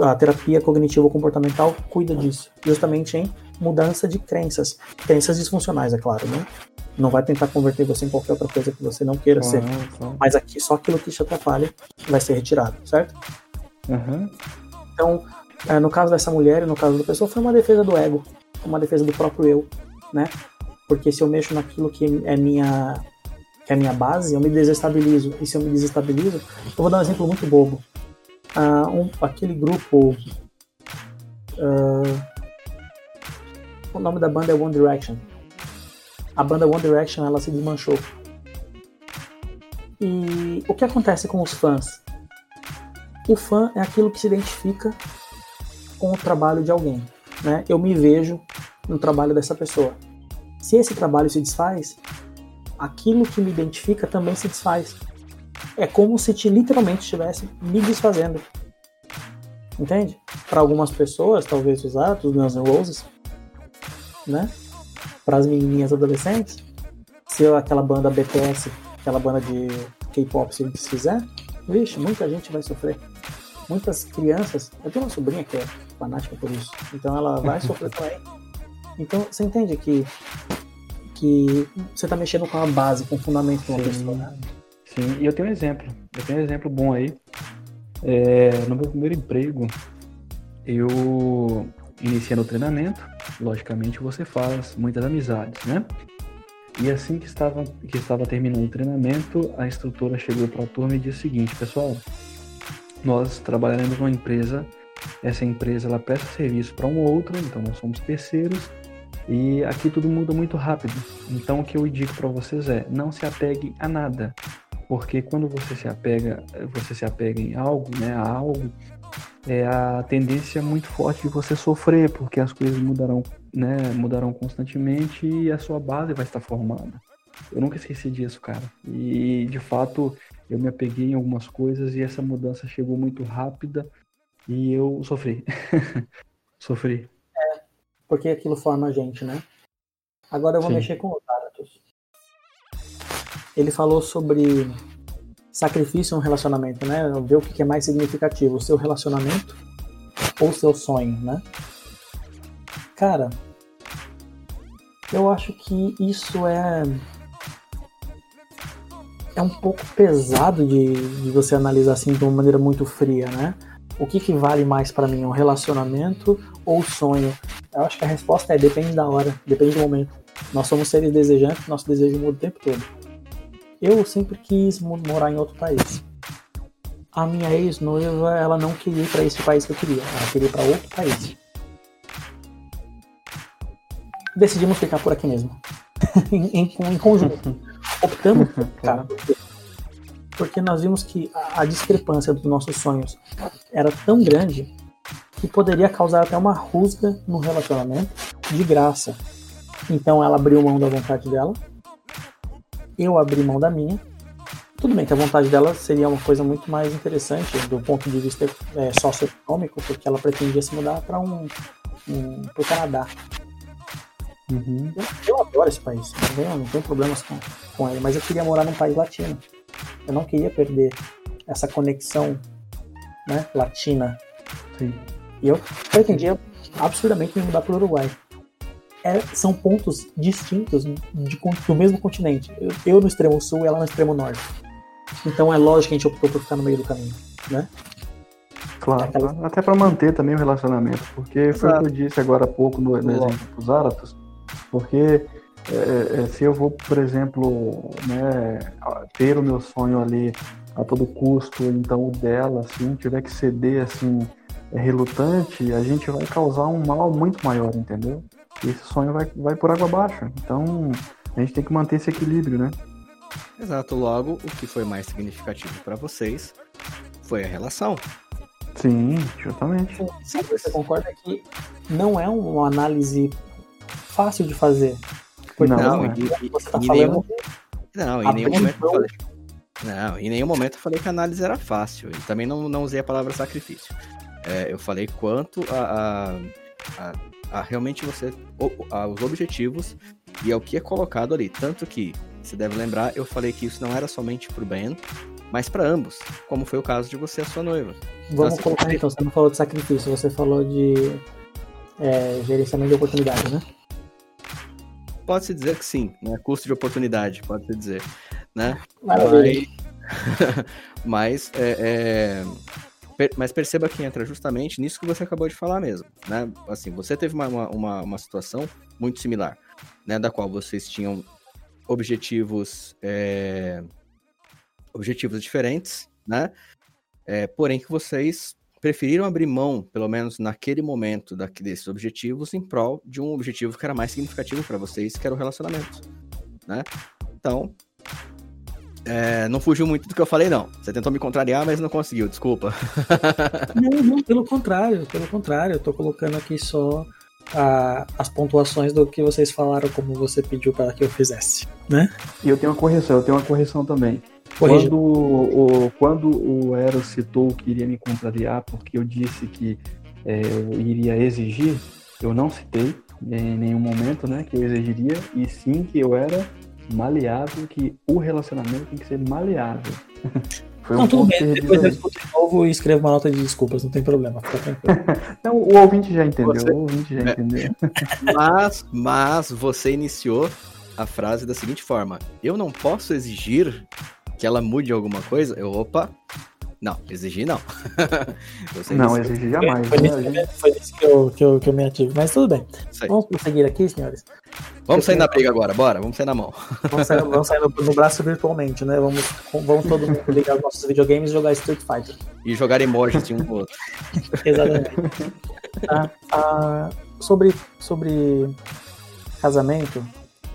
a terapia cognitivo comportamental cuida disso, justamente em mudança de crenças, crenças disfuncionais, é claro, né? não vai tentar converter você em qualquer outra coisa que você não queira ser. Mas aqui, só aquilo que te atrapalha vai ser retirado, certo? Uhum. Então, é, no caso dessa mulher e no caso da pessoa, foi uma defesa do ego, uma defesa do próprio eu, né? Porque se eu mexo naquilo que é minha que é minha base, eu me desestabilizo. E se eu me desestabilizo, eu vou dar um exemplo muito bobo. Uh, um, aquele grupo. Uh, o nome da banda é One Direction a banda One Direction ela se desmanchou. E o que acontece com os fãs? O fã é aquilo que se identifica com o trabalho de alguém. Né? Eu me vejo no trabalho dessa pessoa. Se esse trabalho se desfaz, aquilo que me identifica também se desfaz. É como se te literalmente estivesse me desfazendo. Entende? Para algumas pessoas, talvez os atos, Guns N' Roses, né? Para as menininhas adolescentes, se aquela banda BTS, aquela banda de K-pop se desfizer, vixe, muita gente vai sofrer. Muitas crianças, eu tenho uma sobrinha que é fanática por isso, então ela vai sofrer também. Então você entende que que você está mexendo com a base, com o fundamento de uma Sim. pessoa. Né? Sim, e eu tenho um exemplo. Eu tenho um exemplo bom aí. É, no meu primeiro emprego, eu iniciei no treinamento. Logicamente, você faz muitas amizades, né? E assim que estava, que estava terminando o treinamento, a instrutora chegou para a turma e disse o seguinte: Pessoal, nós trabalharemos numa empresa. Essa empresa ela presta serviço para um outro, então nós somos terceiros e aqui tudo muda muito rápido. Então o que eu digo para vocês é: não se apegue a nada, porque quando você se apega, você se apega em algo, né, a algo, é a tendência muito forte de você sofrer, porque as coisas mudarão, né, mudarão constantemente e a sua base vai estar formada. Eu nunca esqueci disso, cara. E de fato, eu me apeguei em algumas coisas e essa mudança chegou muito rápida e eu sofri. sofri porque aquilo forma a gente, né? Agora eu vou Sim. mexer com o Zaratus. Ele falou sobre sacrifício no relacionamento, né? Ver o que é mais significativo, o seu relacionamento ou o seu sonho, né? Cara, eu acho que isso é é um pouco pesado de, de você analisar assim de uma maneira muito fria, né? O que, que vale mais para mim, o relacionamento ou sonho? Eu acho que a resposta é depende da hora, depende do momento. Nós somos seres desejantes, nosso desejo muda o tempo todo. Eu sempre quis morar em outro país. A minha ex-noiva, ela não queria ir para esse país que eu queria, ela queria ir para outro país. Decidimos ficar por aqui mesmo, em, em, em, conjunto. Optamos por ficar. Porque nós vimos que a, a discrepância dos nossos sonhos era tão grande que poderia causar até uma rusga no relacionamento de graça. Então ela abriu mão da vontade dela, eu abri mão da minha. Tudo bem que a vontade dela seria uma coisa muito mais interessante do ponto de vista é, socioeconômico, porque ela pretendia se mudar para um, um para o Canadá. Uhum. Eu, eu, adoro esse país, não tenho, não tenho problemas com, com ele, mas eu queria morar num país latino. Eu não queria perder essa conexão né, latina. Sim. E eu pretendia absurdamente me mudar para o Uruguai. É, são pontos distintos de, do mesmo continente. Eu, eu, no extremo sul e ela no extremo norte. Então é lógico que a gente optou por ficar no meio do caminho, né? Claro, Aquela... até para manter também o relacionamento, porque Exato. foi o que eu disse agora há pouco no, no exemplo dos Áratos, porque é, é, se eu vou, por exemplo, né, ter o meu sonho ali a todo custo, então o dela, assim, tiver que ceder, assim, é relutante, a gente vai causar um mal muito maior, entendeu? E esse sonho vai, vai por água abaixo. Então, a gente tem que manter esse equilíbrio, né? Exato. Logo, o que foi mais significativo para vocês foi a relação. Sim, justamente. Sim, você concorda que não é uma análise fácil de fazer. Porque não, e, e, você tá falando nenhum, não, em nenhum momento eu falei. Não, em nenhum momento eu falei que a análise era fácil. E também não, não usei a palavra sacrifício. É, eu falei quanto a, a, a, a realmente você. os objetivos e ao que é colocado ali. Tanto que, você deve lembrar, eu falei que isso não era somente pro Ben, mas para ambos, como foi o caso de você e a sua noiva. Vamos então, colocar então, você não falou de sacrifício, você falou de é, gerenciamento de oportunidade, né? Pode-se dizer que sim, né? Custo de oportunidade, pode-se dizer, né? Maravilha. Mas, mas é, é, mas perceba que entra justamente nisso que você acabou de falar mesmo, né? Assim, você teve uma, uma, uma situação muito similar, né? Da qual vocês tinham objetivos, é, objetivos diferentes, né? É, porém que vocês preferiram abrir mão, pelo menos naquele momento, daqui, desses objetivos, em prol de um objetivo que era mais significativo para vocês, que era o relacionamento, né? Então, É, não fugiu muito do que eu falei, não. Você tentou me contrariar, mas não conseguiu, desculpa. não, não, pelo contrário, pelo contrário. Eu tô colocando aqui só a, as pontuações do que vocês falaram, como você pediu para que eu fizesse, né? E eu tenho uma correção, eu tenho uma correção também. Quando o, quando o Eros citou que iria me contrariar porque eu disse que é, eu iria exigir, eu não citei em nenhum momento né, que eu exigiria, e sim que eu era maleável, que o relacionamento tem que ser maleável. Foi não, um tudo bem, depois eu escuto de novo e escrevo uma nota de desculpas, não tem problema, não, o ouvinte já entendeu, você... o ouvinte já é. entendeu. mas, mas você iniciou a frase da seguinte forma: Eu não posso exigir que ela mude alguma coisa? Eu, opa, não, exigir não. não, exigir jamais. Foi, né? foi isso que eu, que, eu, que eu me ative, mas tudo bem. Vamos prosseguir aqui, senhores. Vamos sair na briga agora, bora, vamos sair na mão. Vamos sair, vamos sair no, no, braço virtualmente, né? Vamos, vamos todo mundo ligar os nossos videogames e jogar Street Fighter. E jogar emojis de um com o outro. Exatamente. Ah, ah, sobre, sobre casamento,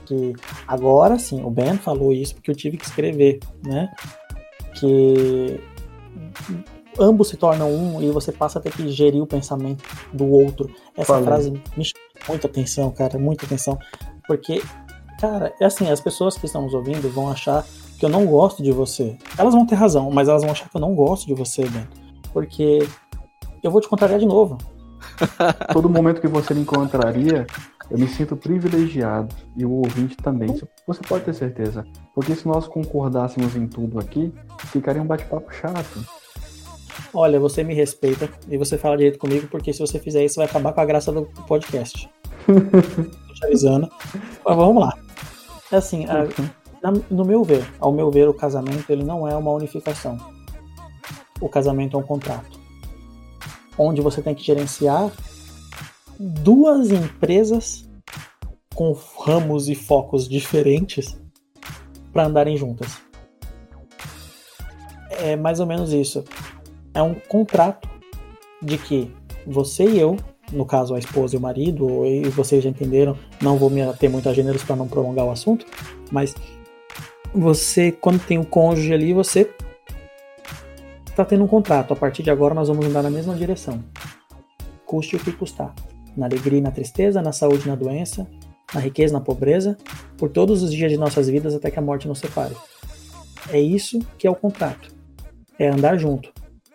que agora sim, o Ben falou isso porque eu tive que escrever, né? Que ambos se tornam um e você passa a ter que gerir o pensamento do outro. Essa Falei. frase me chama muita atenção, cara, muita atenção. Porque, cara, é assim, as pessoas que estão nos ouvindo vão achar que eu não gosto de você. Elas vão ter razão, mas elas vão achar que eu não gosto de você, Ben. Porque eu vou te contrariar de novo. Todo momento que você me encontraria, eu me sinto privilegiado e o ouvinte também. Você pode ter certeza. Porque se nós concordássemos em tudo aqui, ficaria um bate-papo chato. Olha, você me respeita e você fala direito comigo, porque se você fizer isso, vai acabar com a graça do podcast. Tô te avisando. Mas vamos lá. É assim, a, no meu ver, ao meu ver, o casamento ele não é uma unificação. O casamento é um contrato. Onde você tem que gerenciar duas empresas com ramos e focos diferentes para andarem juntas. É mais ou menos isso. É um contrato de que você e eu, no caso a esposa e o marido, e vocês já entenderam, não vou me ater muito a gêneros para não prolongar o assunto, mas você, quando tem um cônjuge ali, você está tendo um contrato. A partir de agora nós vamos andar na mesma direção. Custe o que custar na alegria e na tristeza, na saúde e na doença, na riqueza na pobreza, por todos os dias de nossas vidas até que a morte nos separe. É isso que é o contrato. É andar junto.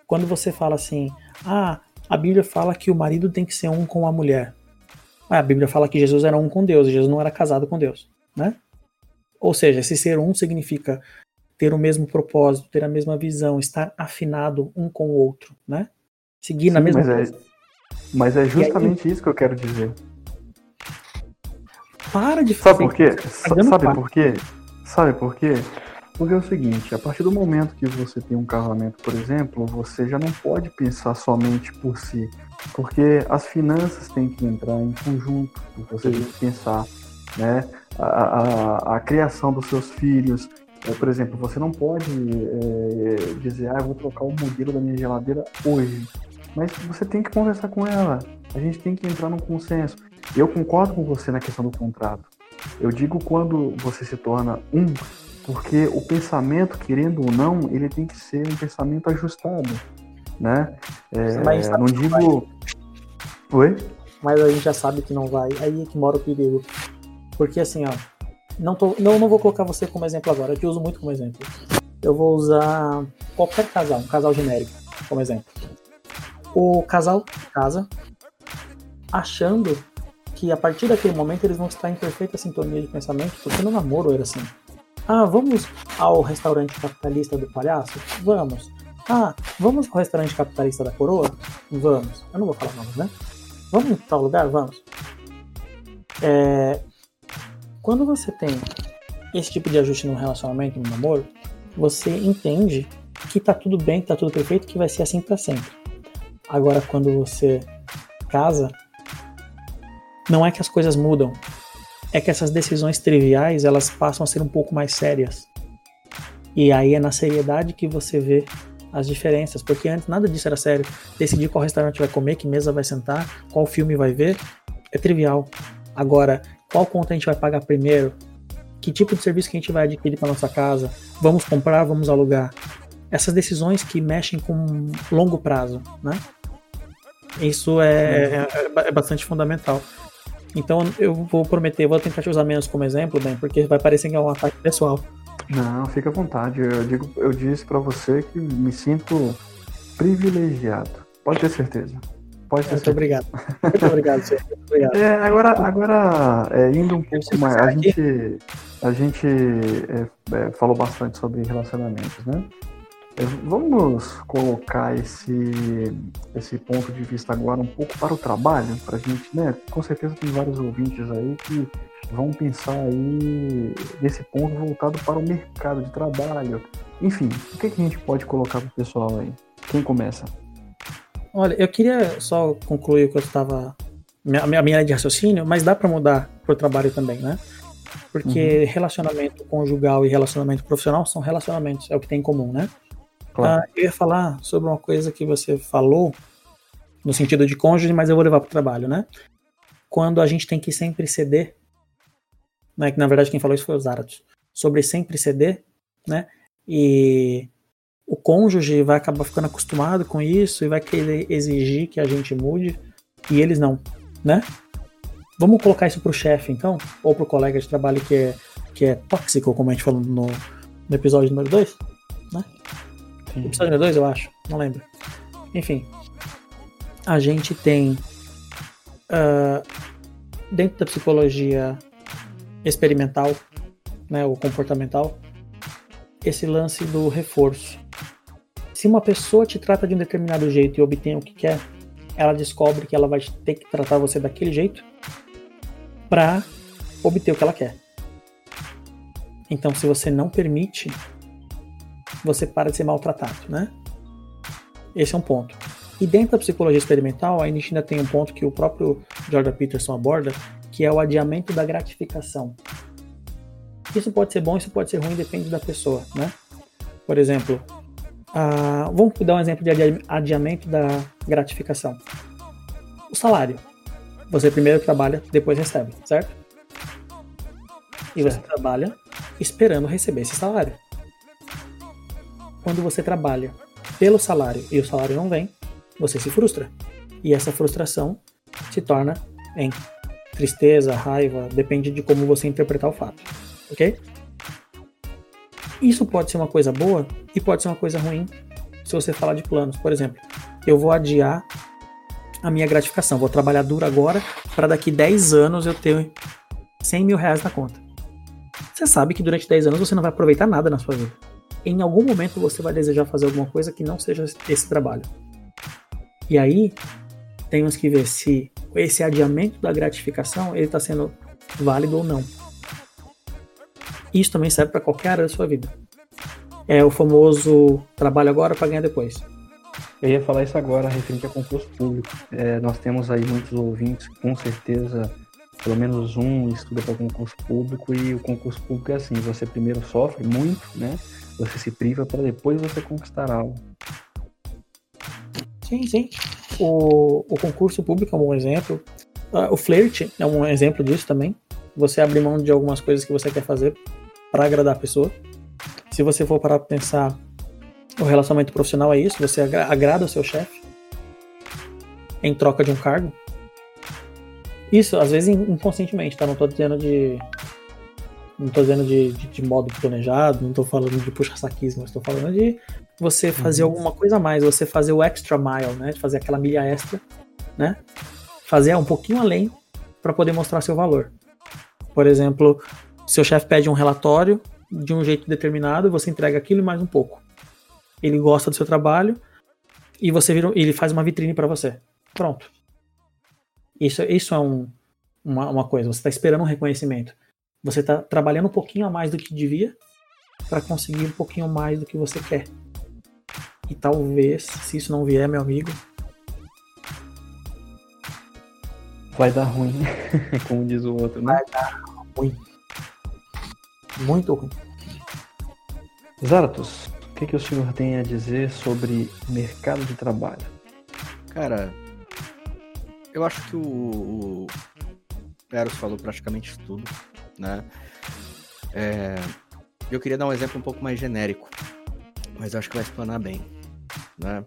Quando você fala assim, ah, a Bíblia fala que o marido tem que ser um com a mulher. Ah, a Bíblia fala que Jesus era um com Deus, e Jesus não era casado com Deus, né? Ou seja, esse ser um significa ter o mesmo propósito, ter a mesma visão, estar afinado um com o outro, né? Seguir Sim, na mesma coisa. É mas é justamente aí... isso que eu quero dizer. Para de fazer. Sabe por quê? Tá Sabe por quê? Sabe por quê? Porque é o seguinte, a partir do momento que você tem um casamento, por exemplo, você já não pode pensar somente por si. Porque as finanças têm que entrar em conjunto. Você tem que pensar né, a, a, a criação dos seus filhos. É, por exemplo, você não pode é, dizer, ah, eu vou trocar o modelo da minha geladeira hoje. Mas você tem que conversar com ela. A gente tem que entrar num consenso. Eu concordo com você na questão do contrato. Eu digo quando você se torna um, porque o pensamento, querendo ou não, ele tem que ser um pensamento ajustado, né? É, não digo. Oi? Mas a gente já sabe que não vai. Aí é que mora o perigo. Porque assim, ó, não, tô, não, não vou colocar você como exemplo agora, eu te uso muito como exemplo. Eu vou usar qualquer casal, um casal genérico, como exemplo o casal casa achando que a partir daquele momento eles vão estar em perfeita sintonia de pensamento, porque no namoro era assim. Ah, vamos ao restaurante capitalista do palhaço? Vamos. Ah, vamos ao restaurante capitalista da coroa? Vamos. Eu não vou falar nomes, né? Vamos em tal lugar? Vamos. É... Quando você tem esse tipo de ajuste no relacionamento, no namoro, você entende que tá tudo bem, que tá tudo perfeito, que vai ser assim para sempre. Agora, quando você casa, não é que as coisas mudam, é que essas decisões triviais elas passam a ser um pouco mais sérias. E aí é na seriedade que você vê as diferenças, porque antes nada disso era sério. Decidir qual restaurante vai comer, que mesa vai sentar, qual filme vai ver, é trivial. Agora, qual conta a gente vai pagar primeiro? Que tipo de serviço que a gente vai adquirir para nossa casa? Vamos comprar, vamos alugar? Essas decisões que mexem com longo prazo, né? Isso é, é, é bastante fundamental. Então eu vou prometer, vou tentar te usar menos como exemplo, bem, porque vai parecer que é um ataque pessoal. Não, fica à vontade. Eu digo, eu disse para você que me sinto privilegiado. Pode ter certeza. Pode ter Muito certeza. obrigado. Muito obrigado, senhor. Muito obrigado. É, agora, agora é, indo um pouco mais, a gente, a gente é, é, falou bastante sobre relacionamentos, né? É, vamos colocar esse, esse ponto de vista agora um pouco para o trabalho, para a gente, né? Com certeza tem vários ouvintes aí que vão pensar aí nesse ponto voltado para o mercado de trabalho. Enfim, o que, que a gente pode colocar para o pessoal aí? Quem começa? Olha, eu queria só concluir o que eu estava. Minha, minha linha de raciocínio, mas dá para mudar para o trabalho também, né? Porque uhum. relacionamento conjugal e relacionamento profissional são relacionamentos, é o que tem em comum, né? Claro. Ah, eu ia falar sobre uma coisa que você falou, no sentido de cônjuge, mas eu vou levar para o trabalho, né? Quando a gente tem que sempre ceder, né? Que na verdade quem falou isso foi o Zaratos, sobre sempre ceder, né? E o cônjuge vai acabar ficando acostumado com isso e vai querer exigir que a gente mude e eles não, né? Vamos colocar isso pro chefe, então? Ou pro colega de trabalho que é, que é tóxico, como a gente falou no, no episódio número 2, né? Episódio número 2, eu acho, não lembro. Enfim, a gente tem uh, dentro da psicologia experimental, né, ou comportamental, esse lance do reforço. Se uma pessoa te trata de um determinado jeito e obtém o que quer, ela descobre que ela vai ter que tratar você daquele jeito para obter o que ela quer. Então, se você não permite, você para de ser maltratado, né? Esse é um ponto. E dentro da psicologia experimental, a gente ainda tem um ponto que o próprio Jordan Peterson aborda, que é o adiamento da gratificação. Isso pode ser bom, isso pode ser ruim, depende da pessoa, né? Por exemplo, vamos dar um exemplo de adiamento da gratificação. O salário. Você primeiro trabalha, depois recebe, certo? E você trabalha esperando receber esse salário. Quando você trabalha pelo salário e o salário não vem, você se frustra. E essa frustração se torna em tristeza, raiva, depende de como você interpretar o fato. Ok? Isso pode ser uma coisa boa e pode ser uma coisa ruim se você falar de planos. Por exemplo, eu vou adiar a minha gratificação, vou trabalhar duro agora para daqui 10 anos eu ter 100 mil reais na conta. Você sabe que durante 10 anos você não vai aproveitar nada na sua vida. Em algum momento você vai desejar fazer alguma coisa que não seja esse trabalho. E aí, temos que ver se esse adiamento da gratificação ele está sendo válido ou não. Isso também serve para qualquer área da sua vida. É o famoso trabalho agora para ganhar depois. Eu ia falar isso agora, referente a concurso público. É, nós temos aí muitos ouvintes, com certeza, pelo menos um estuda para concurso público, e o concurso público é assim: você primeiro sofre muito, né? Você se priva para depois você conquistar algo. Sim, sim. O, o concurso público é um bom exemplo. Uh, o flerte é um exemplo disso também. Você abre mão de algumas coisas que você quer fazer para agradar a pessoa. Se você for parar para pensar, o relacionamento profissional é isso, você agrada o seu chefe em troca de um cargo. Isso, às vezes inconscientemente, tá? Não tô dizendo de. Não tô dizendo de, de, de modo planejado, não tô falando de puxa-saquismo, estou falando de você fazer uhum. alguma coisa a mais, você fazer o extra mile, né? De fazer aquela milha extra, né? Fazer um pouquinho além para poder mostrar seu valor. Por exemplo, seu chefe pede um relatório de um jeito determinado, você entrega aquilo e mais um pouco. Ele gosta do seu trabalho e você vira, ele faz uma vitrine para você. Pronto. Isso, isso é um, uma, uma coisa. Você está esperando um reconhecimento. Você está trabalhando um pouquinho a mais do que devia para conseguir um pouquinho mais do que você quer. E talvez, se isso não vier, meu amigo, vai dar ruim, como diz o outro, né? Vai dar ruim. Muito ruim. Zaratus, o que, que o senhor tem a dizer sobre mercado de trabalho? Cara, eu acho que o, o Eros falou praticamente tudo, né? É, eu queria dar um exemplo um pouco mais genérico, mas acho que vai explanar bem. Né?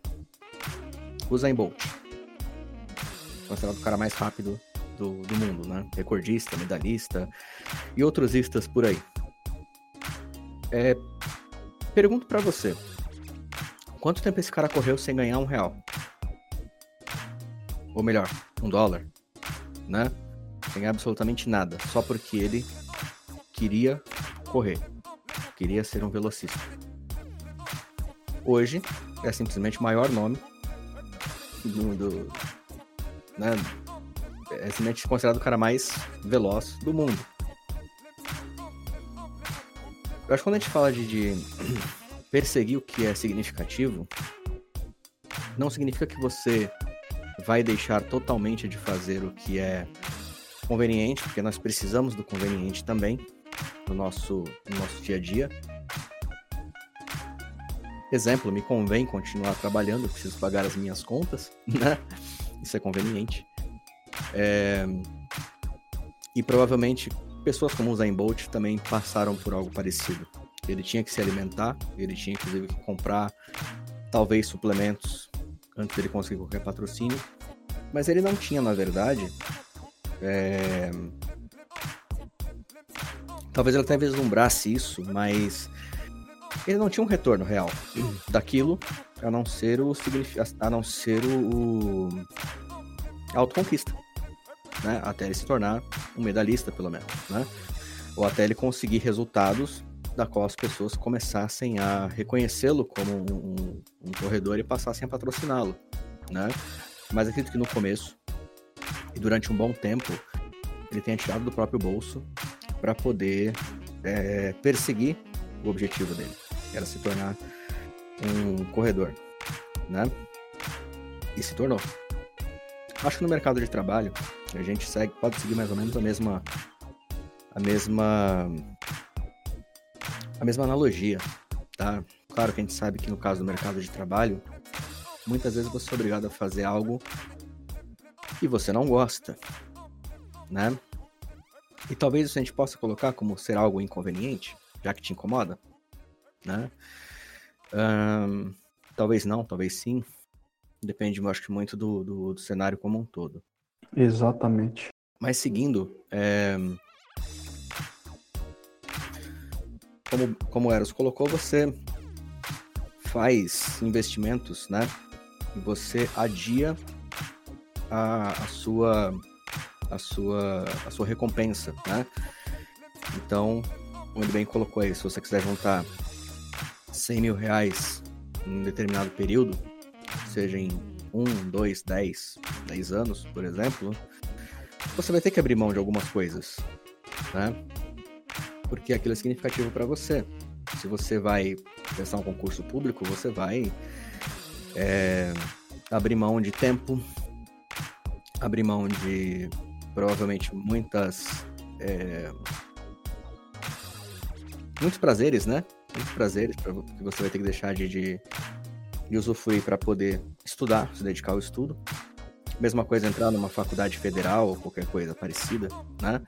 Usain Bolt, considerado o cara mais rápido do, do mundo, né? Recordista, medalhista e outros istas por aí. É, pergunto para você, quanto tempo esse cara correu sem ganhar um real? Ou melhor, um dólar, né? Sem absolutamente nada, só porque ele queria correr, queria ser um velocista. Hoje é simplesmente o maior nome do, do né? É simplesmente considerado o cara mais veloz do mundo. Eu acho que quando a gente fala de, de perseguir o que é significativo, não significa que você vai deixar totalmente de fazer o que é conveniente, porque nós precisamos do conveniente também no nosso, no nosso dia a dia. Exemplo, me convém continuar trabalhando, eu preciso pagar as minhas contas, né? Isso é conveniente. É... E provavelmente pessoas como o Zayn Bolt também passaram por algo parecido. Ele tinha que se alimentar, ele tinha inclusive que comprar talvez suplementos antes dele conseguir qualquer patrocínio. Mas ele não tinha, na verdade. É... Talvez ele até vislumbrasse isso, mas ele não tinha um retorno real daquilo, a não ser o a não ser o, autoconquista, né? Até ele se tornar um medalhista, pelo menos, né? Ou até ele conseguir resultados da qual as pessoas começassem a reconhecê-lo como um, um, corredor e passassem a patrociná-lo, né? Mas acredito que no começo e durante um bom tempo ele tenha tirado do próprio bolso para poder é, perseguir o objetivo dele, que era se tornar um corredor, né? E se tornou. Acho que no mercado de trabalho a gente segue, pode seguir mais ou menos a mesma a mesma a mesma analogia, tá? Claro que a gente sabe que no caso do mercado de trabalho, muitas vezes você é obrigado a fazer algo que você não gosta, né? E talvez isso a gente possa colocar como ser algo inconveniente, já que te incomoda, né? Talvez não, talvez sim. Depende, eu acho que muito do, do, do cenário como um todo. Exatamente. Mas seguindo, é... como, como Eros colocou, você faz investimentos, né? E você adia a, a sua a sua a sua recompensa, né? Então, como ele bem colocou aí, se você quiser juntar 100 mil reais em um determinado período, seja em 1, 2, 10, 10 anos, por exemplo, você vai ter que abrir mão de algumas coisas, né? Porque aquilo é significativo para você. Se você vai prestar um concurso público, você vai é, abrir mão de tempo, abrir mão de provavelmente muitas. É, muitos prazeres, né? Muitos prazeres que você vai ter que deixar de, de e usufruir para poder estudar, se dedicar ao estudo. Mesma coisa entrar numa faculdade federal ou qualquer coisa parecida, né?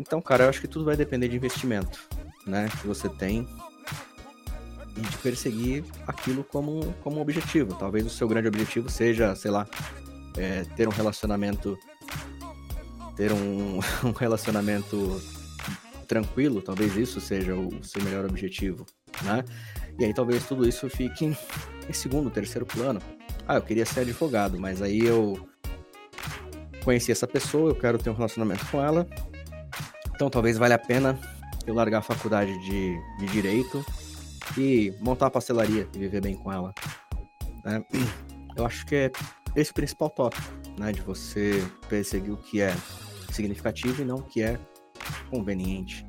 Então, cara, eu acho que tudo vai depender de investimento, né? Que você tem e de perseguir aquilo como, como objetivo. Talvez o seu grande objetivo seja, sei lá, é, ter um relacionamento ter um, um relacionamento tranquilo, talvez isso seja o seu melhor objetivo, né? E aí talvez tudo isso fique em segundo, terceiro plano. Ah, eu queria ser advogado, mas aí eu conheci essa pessoa, eu quero ter um relacionamento com ela. Então talvez valha a pena eu largar a faculdade de, de direito e montar a pastelaria e viver bem com ela. Né? Eu acho que é esse o principal tópico, né? De você perseguir o que é significativo e não o que é conveniente.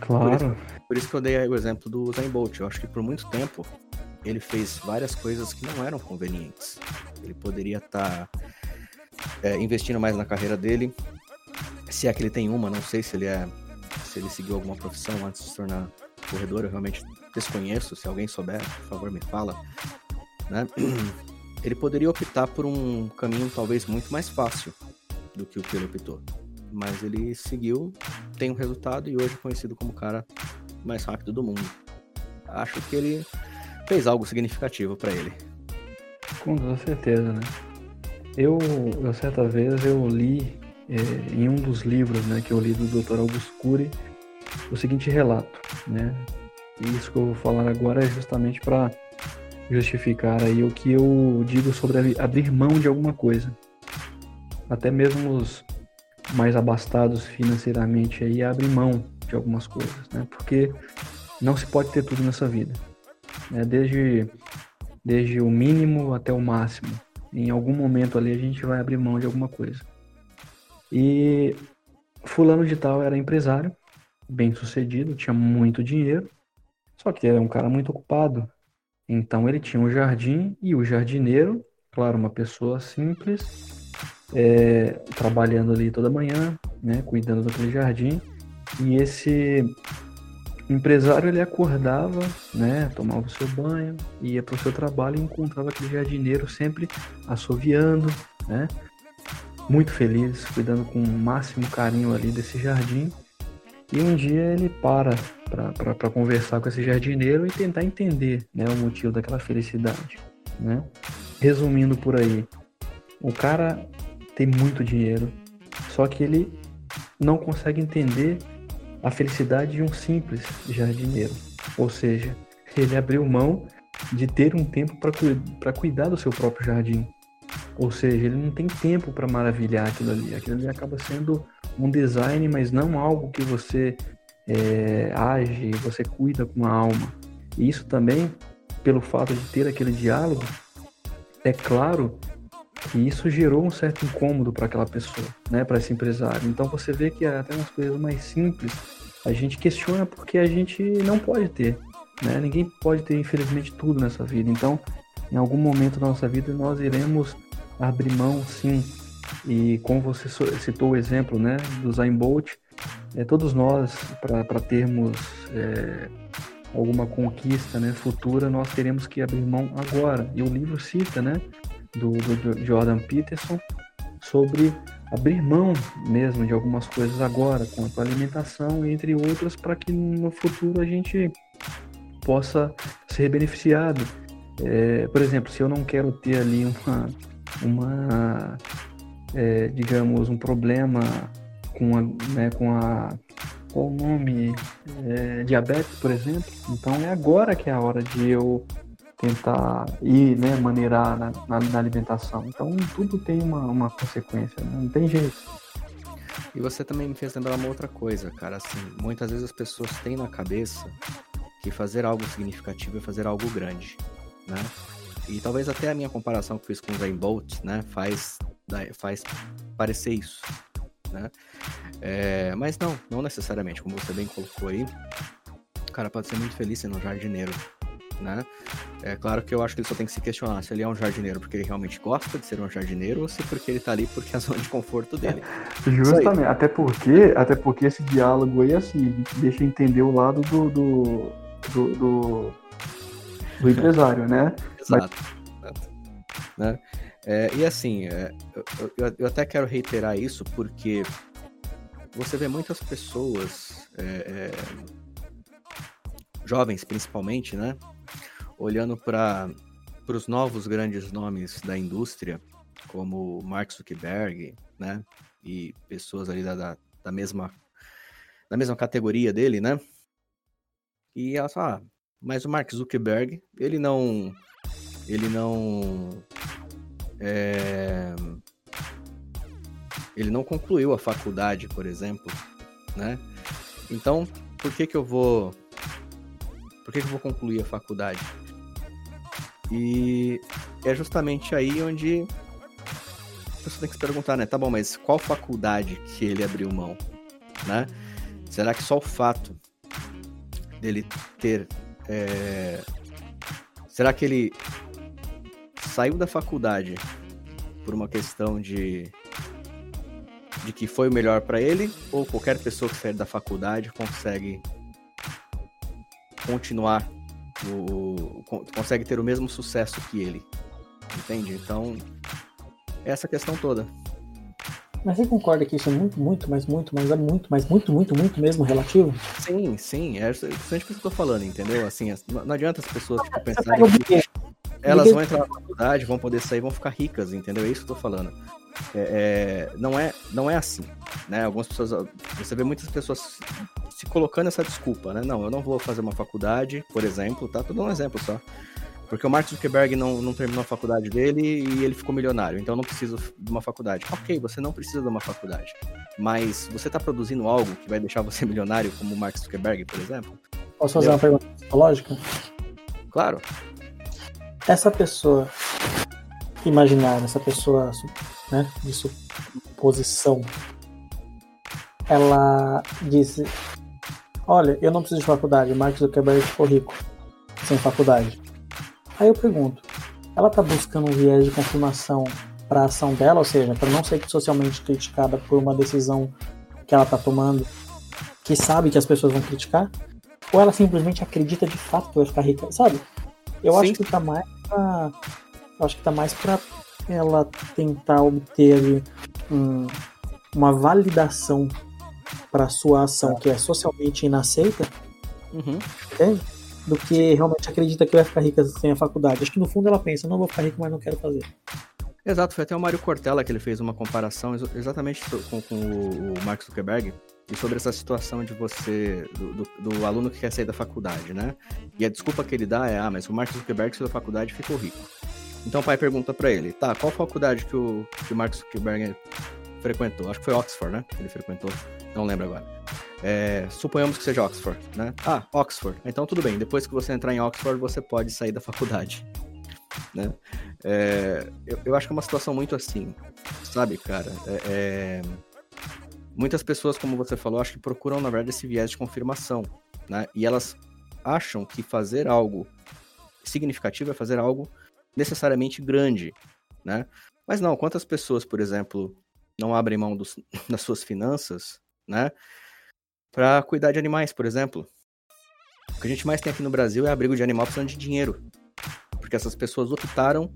Claro. Por isso, por isso que eu dei o exemplo do Zayn Bolt. Eu acho que por muito tempo ele fez várias coisas que não eram convenientes. Ele poderia estar tá, é, investindo mais na carreira dele. Se é que ele tem uma, não sei se ele é. Se ele seguiu alguma profissão antes de se tornar corredor, eu realmente desconheço. Se alguém souber, por favor, me fala. Né? Ele poderia optar por um caminho talvez muito mais fácil do que o que ele optou. mas ele seguiu, tem um resultado e hoje é conhecido como o cara mais rápido do mundo. Acho que ele fez algo significativo para ele. Com toda certeza, né? Eu, eu certa vez eu li é, em um dos livros, né, que eu li do Dr. Augusto Cury, o seguinte relato, né? E isso que eu vou falar agora é justamente para justificar aí o que eu digo sobre abrir mão de alguma coisa. Até mesmo os mais abastados financeiramente aí abrem mão de algumas coisas, né? Porque não se pode ter tudo nessa vida, né? Desde desde o mínimo até o máximo. Em algum momento ali a gente vai abrir mão de alguma coisa. E fulano de tal era empresário, bem sucedido, tinha muito dinheiro, só que era um cara muito ocupado. Então ele tinha um jardim e o jardineiro, claro, uma pessoa simples, é, trabalhando ali toda manhã, né, cuidando daquele jardim. E esse empresário ele acordava, né, tomava o seu banho, ia para o seu trabalho e encontrava aquele jardineiro sempre assoviando, né, muito feliz, cuidando com o máximo carinho ali desse jardim. E um dia ele para para conversar com esse jardineiro e tentar entender né, o motivo daquela felicidade. Né? Resumindo por aí, o cara tem muito dinheiro, só que ele não consegue entender a felicidade de um simples jardineiro. Ou seja, ele abriu mão de ter um tempo para cuidar do seu próprio jardim. Ou seja, ele não tem tempo para maravilhar aquilo ali. Aquilo ali acaba sendo um design, mas não algo que você é, age, você cuida com a alma. E isso também, pelo fato de ter aquele diálogo, é claro que isso gerou um certo incômodo para aquela pessoa, né, para esse empresário. Então você vê que até nas coisas mais simples a gente questiona porque a gente não pode ter, né? Ninguém pode ter infelizmente tudo nessa vida. Então, em algum momento da nossa vida nós iremos abrir mão, sim. E como você citou o exemplo, né, do Zayn Bolt, é, todos nós para termos é, alguma conquista, né, futura, nós teremos que abrir mão agora. E o livro cita, né, do, do Jordan Peterson sobre abrir mão mesmo de algumas coisas agora, quanto à alimentação, entre outras, para que no futuro a gente possa ser beneficiado. É, por exemplo, se eu não quero ter ali uma, uma é, digamos, um problema com a, né, com a qual o nome? É, diabetes, por exemplo. Então é agora que é a hora de eu tentar ir, né, maneirar na, na, na alimentação. Então tudo tem uma, uma consequência, não tem jeito. E você também me fez lembrar uma outra coisa, cara. Assim, muitas vezes as pessoas têm na cabeça que fazer algo significativo é fazer algo grande, né? E talvez até a minha comparação que fiz com o Zayn Bolt, né, faz, faz parecer isso, né? É, mas não, não necessariamente, como você bem colocou aí, o cara pode ser muito feliz sendo um jardineiro, né? É claro que eu acho que ele só tem que se questionar se ele é um jardineiro porque ele realmente gosta de ser um jardineiro ou se porque ele tá ali porque é a zona de conforto dele. Justamente, até porque, até porque esse diálogo aí, assim, deixa entender o lado do, do, do, do, do empresário, né? Exato. Né? É, e assim, é, eu, eu, até quero reiterar isso porque você vê muitas pessoas, é, é jovens principalmente, né? olhando para os novos grandes nomes da indústria, como Mark Zuckerberg, né? E pessoas ali da, da, da mesma da mesma categoria dele, né? E ela fala, ah, mas o Mark Zuckerberg, ele não ele não é, ele não concluiu a faculdade, por exemplo, né? Então, por que que eu vou por que que eu vou concluir a faculdade? E é justamente aí onde a pessoa tem que se perguntar, né? Tá bom, mas qual faculdade que ele abriu mão, né? Será que só o fato dele ter... É... Será que ele saiu da faculdade por uma questão de de que foi o melhor para ele ou qualquer pessoa que sair da faculdade consegue continuar o, consegue ter o mesmo sucesso que ele. Entende? Então, essa questão toda. Mas você concorda que isso é muito, muito, mas muito, mas é muito, mas muito, muito, muito mesmo relativo? Sim, sim. É justamente o que eu tô falando, entendeu? Assim, não adianta as pessoas tipo, pensarem que elas vão entrar na faculdade, vão poder sair, vão ficar ricas, entendeu? É isso que eu tô falando. É, é, não, é, não é assim, né? Algumas pessoas, você vê muitas pessoas se colocando essa desculpa, né? Não, eu não vou fazer uma faculdade, por exemplo, tá? Tô dando um exemplo só. Porque o Mark Zuckerberg não, não terminou a faculdade dele e ele ficou milionário, então eu não preciso de uma faculdade. Ok, você não precisa de uma faculdade, mas você está produzindo algo que vai deixar você milionário, como o Mark Zuckerberg, por exemplo? Posso fazer uma pergunta psicológica? Claro. Essa pessoa imaginária, essa pessoa né, de suposição, ela diz: Olha, eu não preciso de faculdade, Mark Zuckerberg ficou rico sem faculdade. Aí eu pergunto, ela está buscando um viés de confirmação para a ação dela, ou seja, para não ser socialmente criticada por uma decisão que ela está tomando, que sabe que as pessoas vão criticar? Ou ela simplesmente acredita de fato que vai ficar rica, sabe? Eu Sim. acho que tá mais pra, acho que tá mais para ela tentar obter um, uma validação para sua ação que é socialmente inaceita, uhum. entende? Do que realmente acredita que vai ficar rica sem a faculdade. Acho que no fundo ela pensa, não vou ficar rico, mas não quero fazer. Exato, foi até o Mário Cortella que ele fez uma comparação exatamente com, com o Mark Zuckerberg e sobre essa situação de você, do, do, do, aluno que quer sair da faculdade, né? E a desculpa que ele dá é, ah, mas o Mark Zuckerberg saiu da faculdade e ficou rico. Então o pai pergunta para ele, tá, qual faculdade que o, que o Mark Zuckerberg frequentou? Acho que foi Oxford, né? Ele frequentou, não lembro agora. É, suponhamos que seja Oxford, né? Ah, Oxford. Então tudo bem. Depois que você entrar em Oxford, você pode sair da faculdade, né? É, eu, eu, acho que é uma situação muito assim, sabe, cara? É, é, muitas pessoas, como você falou, acho que procuram na verdade esse viés de confirmação, né? E elas acham que fazer algo significativo é fazer algo necessariamente grande, né? Mas não. Quantas pessoas, por exemplo, não abrem mão dos, das suas finanças, né? para cuidar de animais, por exemplo. O que a gente mais tem aqui no Brasil é abrigo de animal precisando de dinheiro. Porque essas pessoas optaram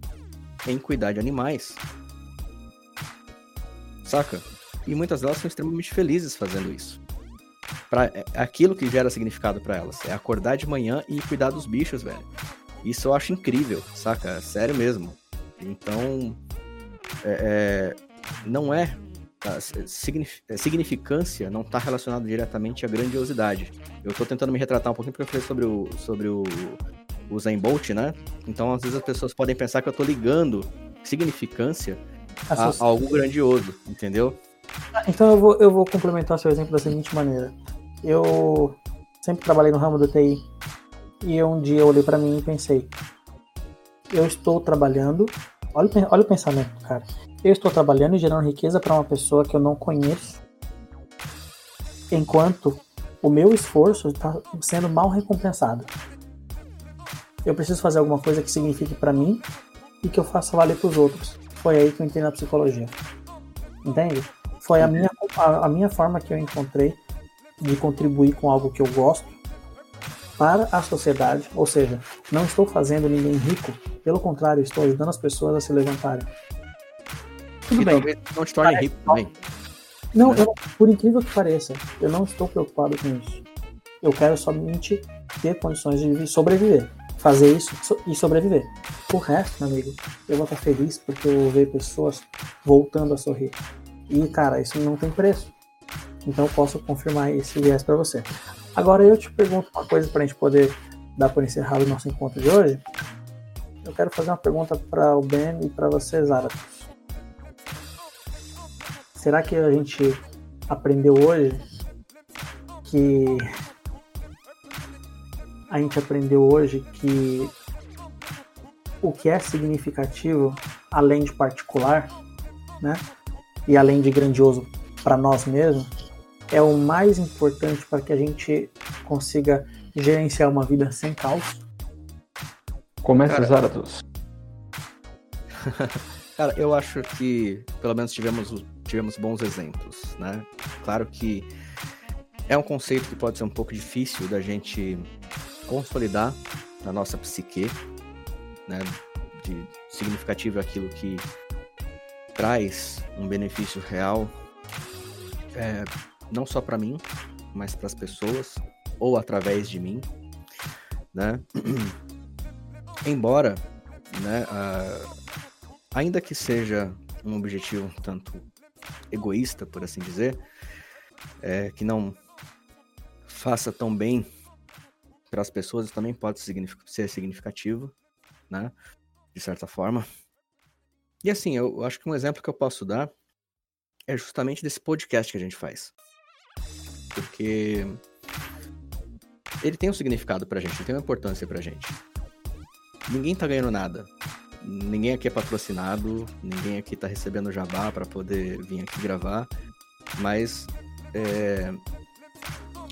em cuidar de animais. Saca? E muitas delas são extremamente felizes fazendo isso. Pra, é, é aquilo que gera significado para elas. É acordar de manhã e cuidar dos bichos, velho. Isso eu acho incrível, saca? É sério mesmo. Então, é, é, não é a é, significância não está relacionada diretamente à grandiosidade. Eu estou tentando me retratar um pouquinho porque eu falei sobre o, sobre o, o Zen Bolt, né? Então, às vezes as pessoas podem pensar que eu estou ligando significância a, a, algo grandioso, entendeu? Ah, então eu vou, eu vou complementar seu exemplo da seguinte maneira. Eu sempre trabalhei no ramo do TI e um dia eu olhei para mim e pensei: eu estou trabalhando. Olha, olha o pensamento, cara eu estou trabalhando e gerando riqueza para uma pessoa que eu não conheço, enquanto o meu esforço está sendo mal recompensado. Eu preciso fazer alguma coisa que signifique para mim e que eu faça valer para os outros. Foi aí que eu entrei na psicologia. Entende? Foi a minha, a, a minha forma que eu encontrei de contribuir com algo que eu gosto para a sociedade, ou seja, não estou fazendo ninguém rico, pelo contrário, estou ajudando as pessoas a se levantarem. Tudo e bem. talvez não te torne rico também. Não, né? eu, por incrível que pareça, eu não estou preocupado com isso. Eu quero somente ter condições de sobreviver. Fazer isso e sobreviver. O resto, meu amigo, eu vou estar feliz porque eu vou ver pessoas voltando a sorrir. E, cara, isso não tem preço. Então eu posso confirmar esse viés para você. Agora eu te pergunto uma coisa para a gente poder dar por encerrado o nosso encontro de hoje. Eu quero fazer uma pergunta para o Ben e para você, Zaratos. Será que a gente aprendeu hoje que a gente aprendeu hoje que o que é significativo, além de particular, né, e além de grandioso para nós mesmos, é o mais importante para que a gente consiga gerenciar uma vida sem caos? Começa, Zaratus. Cara, eu acho que pelo menos tivemos tivemos bons exemplos, né? Claro que é um conceito que pode ser um pouco difícil da gente consolidar na nossa psique, né? De significativo é aquilo que traz um benefício real, é, não só para mim, mas para as pessoas, ou através de mim, né? Embora, né, ainda que seja um objetivo um tanto egoísta, por assim dizer, é, que não faça tão bem para as pessoas, também pode ser significativo, né? De certa forma. E assim, eu acho que um exemplo que eu posso dar é justamente desse podcast que a gente faz. Porque ele tem um significado pra gente, ele tem uma importância pra gente. Ninguém tá ganhando nada. Ninguém aqui é patrocinado, ninguém aqui tá recebendo jabá para poder vir aqui gravar, mas é,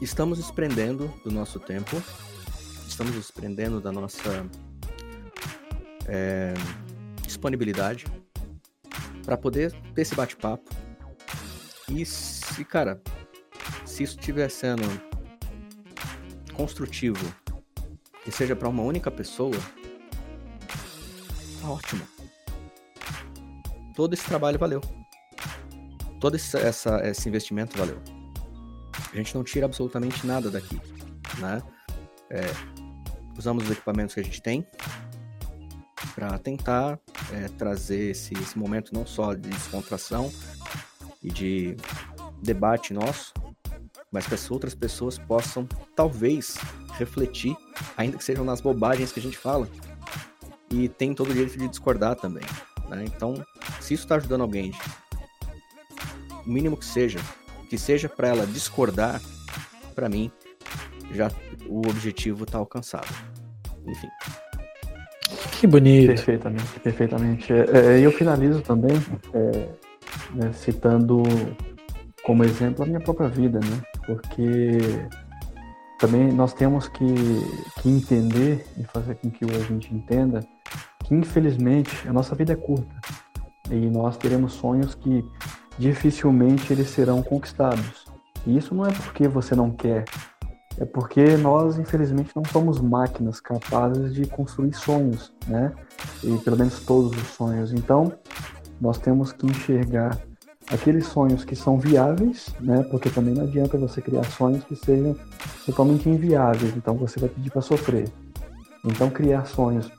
estamos desprendendo do nosso tempo, estamos desprendendo da nossa é, disponibilidade para poder ter esse bate-papo. E se, cara, se isso estiver sendo construtivo e seja para uma única pessoa, tá ótimo. Todo esse trabalho valeu. Todo esse, essa, esse investimento valeu. A gente não tira absolutamente nada daqui, né? É, usamos os equipamentos que a gente tem para tentar é, trazer esse, esse momento não só de descontração e de debate nosso, mas que as outras pessoas possam, talvez, refletir, ainda que sejam nas bobagens que a gente fala, e tem todo o direito de discordar também. Né? Então, se isso está ajudando alguém, o mínimo que seja, que seja para ela discordar, para mim, já o objetivo está alcançado. Enfim. Que bonito. Perfeitamente, perfeitamente. É, é, eu finalizo também é, né, citando como exemplo a minha própria vida, né? Porque também nós temos que, que entender e fazer com que o ouvinte entenda que, infelizmente, a nossa vida é curta e nós teremos sonhos que dificilmente eles serão conquistados. E isso não é porque você não quer, é porque nós, infelizmente, não somos máquinas capazes de construir sonhos, né? E pelo menos todos os sonhos. Então, nós temos que enxergar aqueles sonhos que são viáveis, né? Porque também não adianta você criar sonhos que sejam totalmente inviáveis, então você vai pedir para sofrer. Então criar sonhos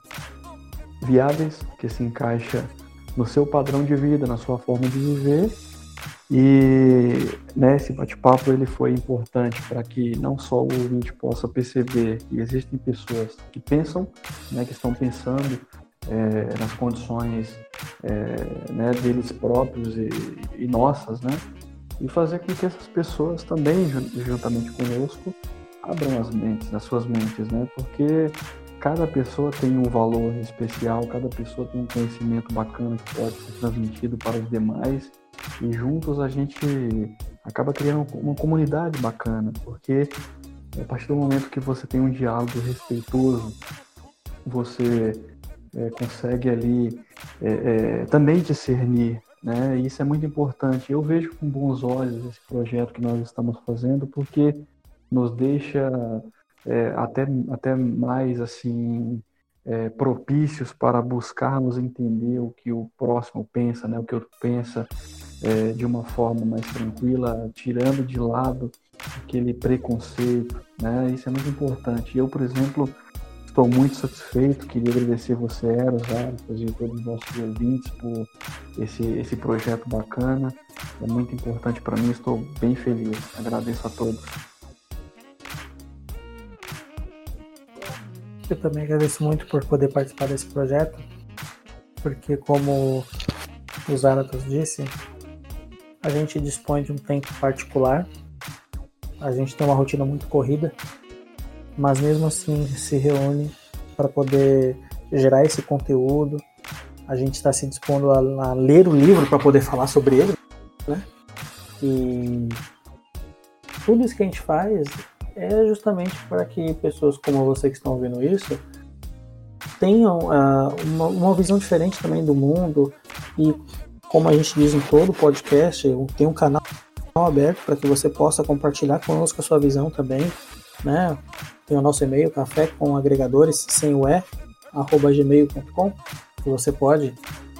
viáveis que se encaixa no seu padrão de vida, na sua forma de viver. E né, esse bate-papo ele foi importante para que não só o ouvinte possa perceber que existem pessoas que pensam, né, que estão pensando é, nas condições é, né, deles próprios e, e, nossas, né? E fazer com que essas pessoas também, juntamente conosco, abram as mentes, as suas mentes, né? Porque cada pessoa tem um valor especial, cada pessoa tem um conhecimento bacana que pode ser transmitido para os demais e juntos a gente acaba criando uma comunidade bacana, porque a partir do momento que você tem um diálogo respeitoso, você é, consegue ali é, é, também discernir, né? E isso é muito importante. Eu vejo com bons olhos esse projeto que nós estamos fazendo, porque nos deixa é, até, até mais assim é, propícios para buscarmos entender o que o próximo pensa, né? O que outro pensa de uma forma mais tranquila, tirando de lado aquele preconceito, né? Isso é muito importante. Eu, por exemplo, Estou muito satisfeito, queria agradecer você, Eros, Arcos e todos os nossos ouvintes por esse, esse projeto bacana. É muito importante para mim, estou bem feliz. Agradeço a todos. Eu também agradeço muito por poder participar desse projeto, porque como o Zaratos disse, a gente dispõe de um tempo particular, a gente tem uma rotina muito corrida, mas mesmo assim se reúne para poder gerar esse conteúdo. A gente está se dispondo a, a, ler o livro para poder falar sobre ele, né? E tudo isso que a gente faz é justamente para que pessoas como você que estão vendo isso tenham uh, uma, uma, visão diferente também do mundo e como a gente diz em todo podcast, tem um canal aberto para que você possa compartilhar conosco a sua visão também, né? Tem o nosso e-mail, café com agregadores, sem o E, arroba gmail.com, que você pode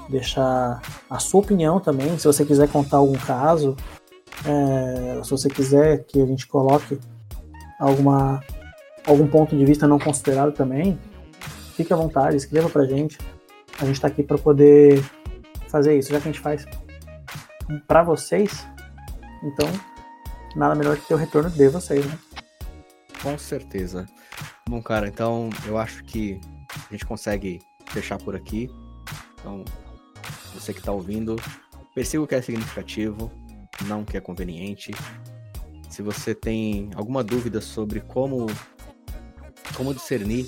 deixar a sua opinião também. Se você quiser contar algum caso, é, se você quiser que a gente coloque alguma, algum ponto de vista não considerado também, fique à vontade, escreva pra gente. A gente tá aqui para poder fazer isso, já que a gente faz para vocês. Então, nada melhor que ter o retorno de vocês, né? Com certeza. Bom, cara, então eu acho que a gente consegue fechar por aqui. Então, você que está ouvindo, persiga o que é significativo, não o que é conveniente. Se você tem alguma dúvida sobre como como discernir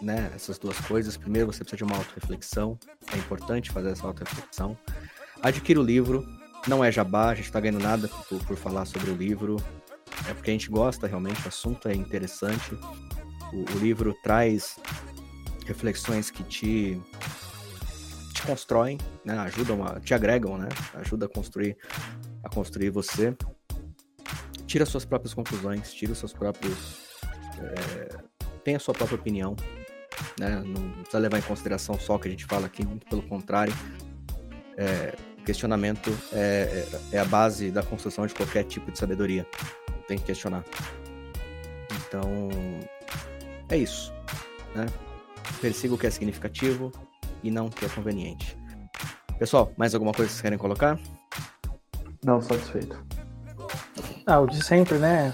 né, essas duas coisas, primeiro você precisa de uma auto-reflexão, é importante fazer essa auto-reflexão. Adquira o livro, não é jabá, a gente está ganhando nada por, por, falar sobre o livro, é porque a gente gosta realmente, o assunto é interessante. O, o livro traz reflexões que te, te constroem, né? ajudam, a, te agregam, né? ajuda a construir, a construir você. Tira suas próprias conclusões, tira os seus próprios. É, tenha a sua própria opinião, né? Não precisa levar em consideração só o que a gente fala aqui, muito pelo contrário. É, questionamento é, é, a base da construção de qualquer tipo de sabedoria. Tem que questionar. Então, é isso. Né? Persiga o que é significativo e não o que é conveniente. Pessoal, mais alguma coisa que vocês querem colocar? Não, satisfeito. Ah, o de sempre, né?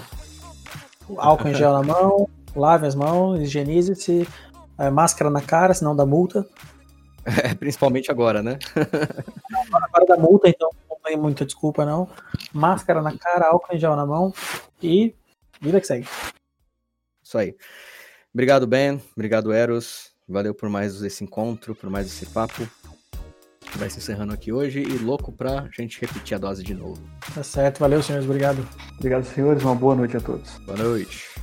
O álcool em gel na mão, lave as mãos, higienize-se, é, máscara na cara, senão dá multa. É, principalmente agora, né? agora dá multa, então não tem muita desculpa, não. Máscara na cara, álcool em gel na mão e vida que segue. Isso aí. Obrigado, Ben. Obrigado, Eros. Valeu por mais esse encontro, por mais esse papo. Vai se encerrando aqui hoje e louco pra gente repetir a dose de novo. Tá certo. Valeu, senhores. Obrigado. Obrigado, senhores. Uma boa noite a todos. Boa noite.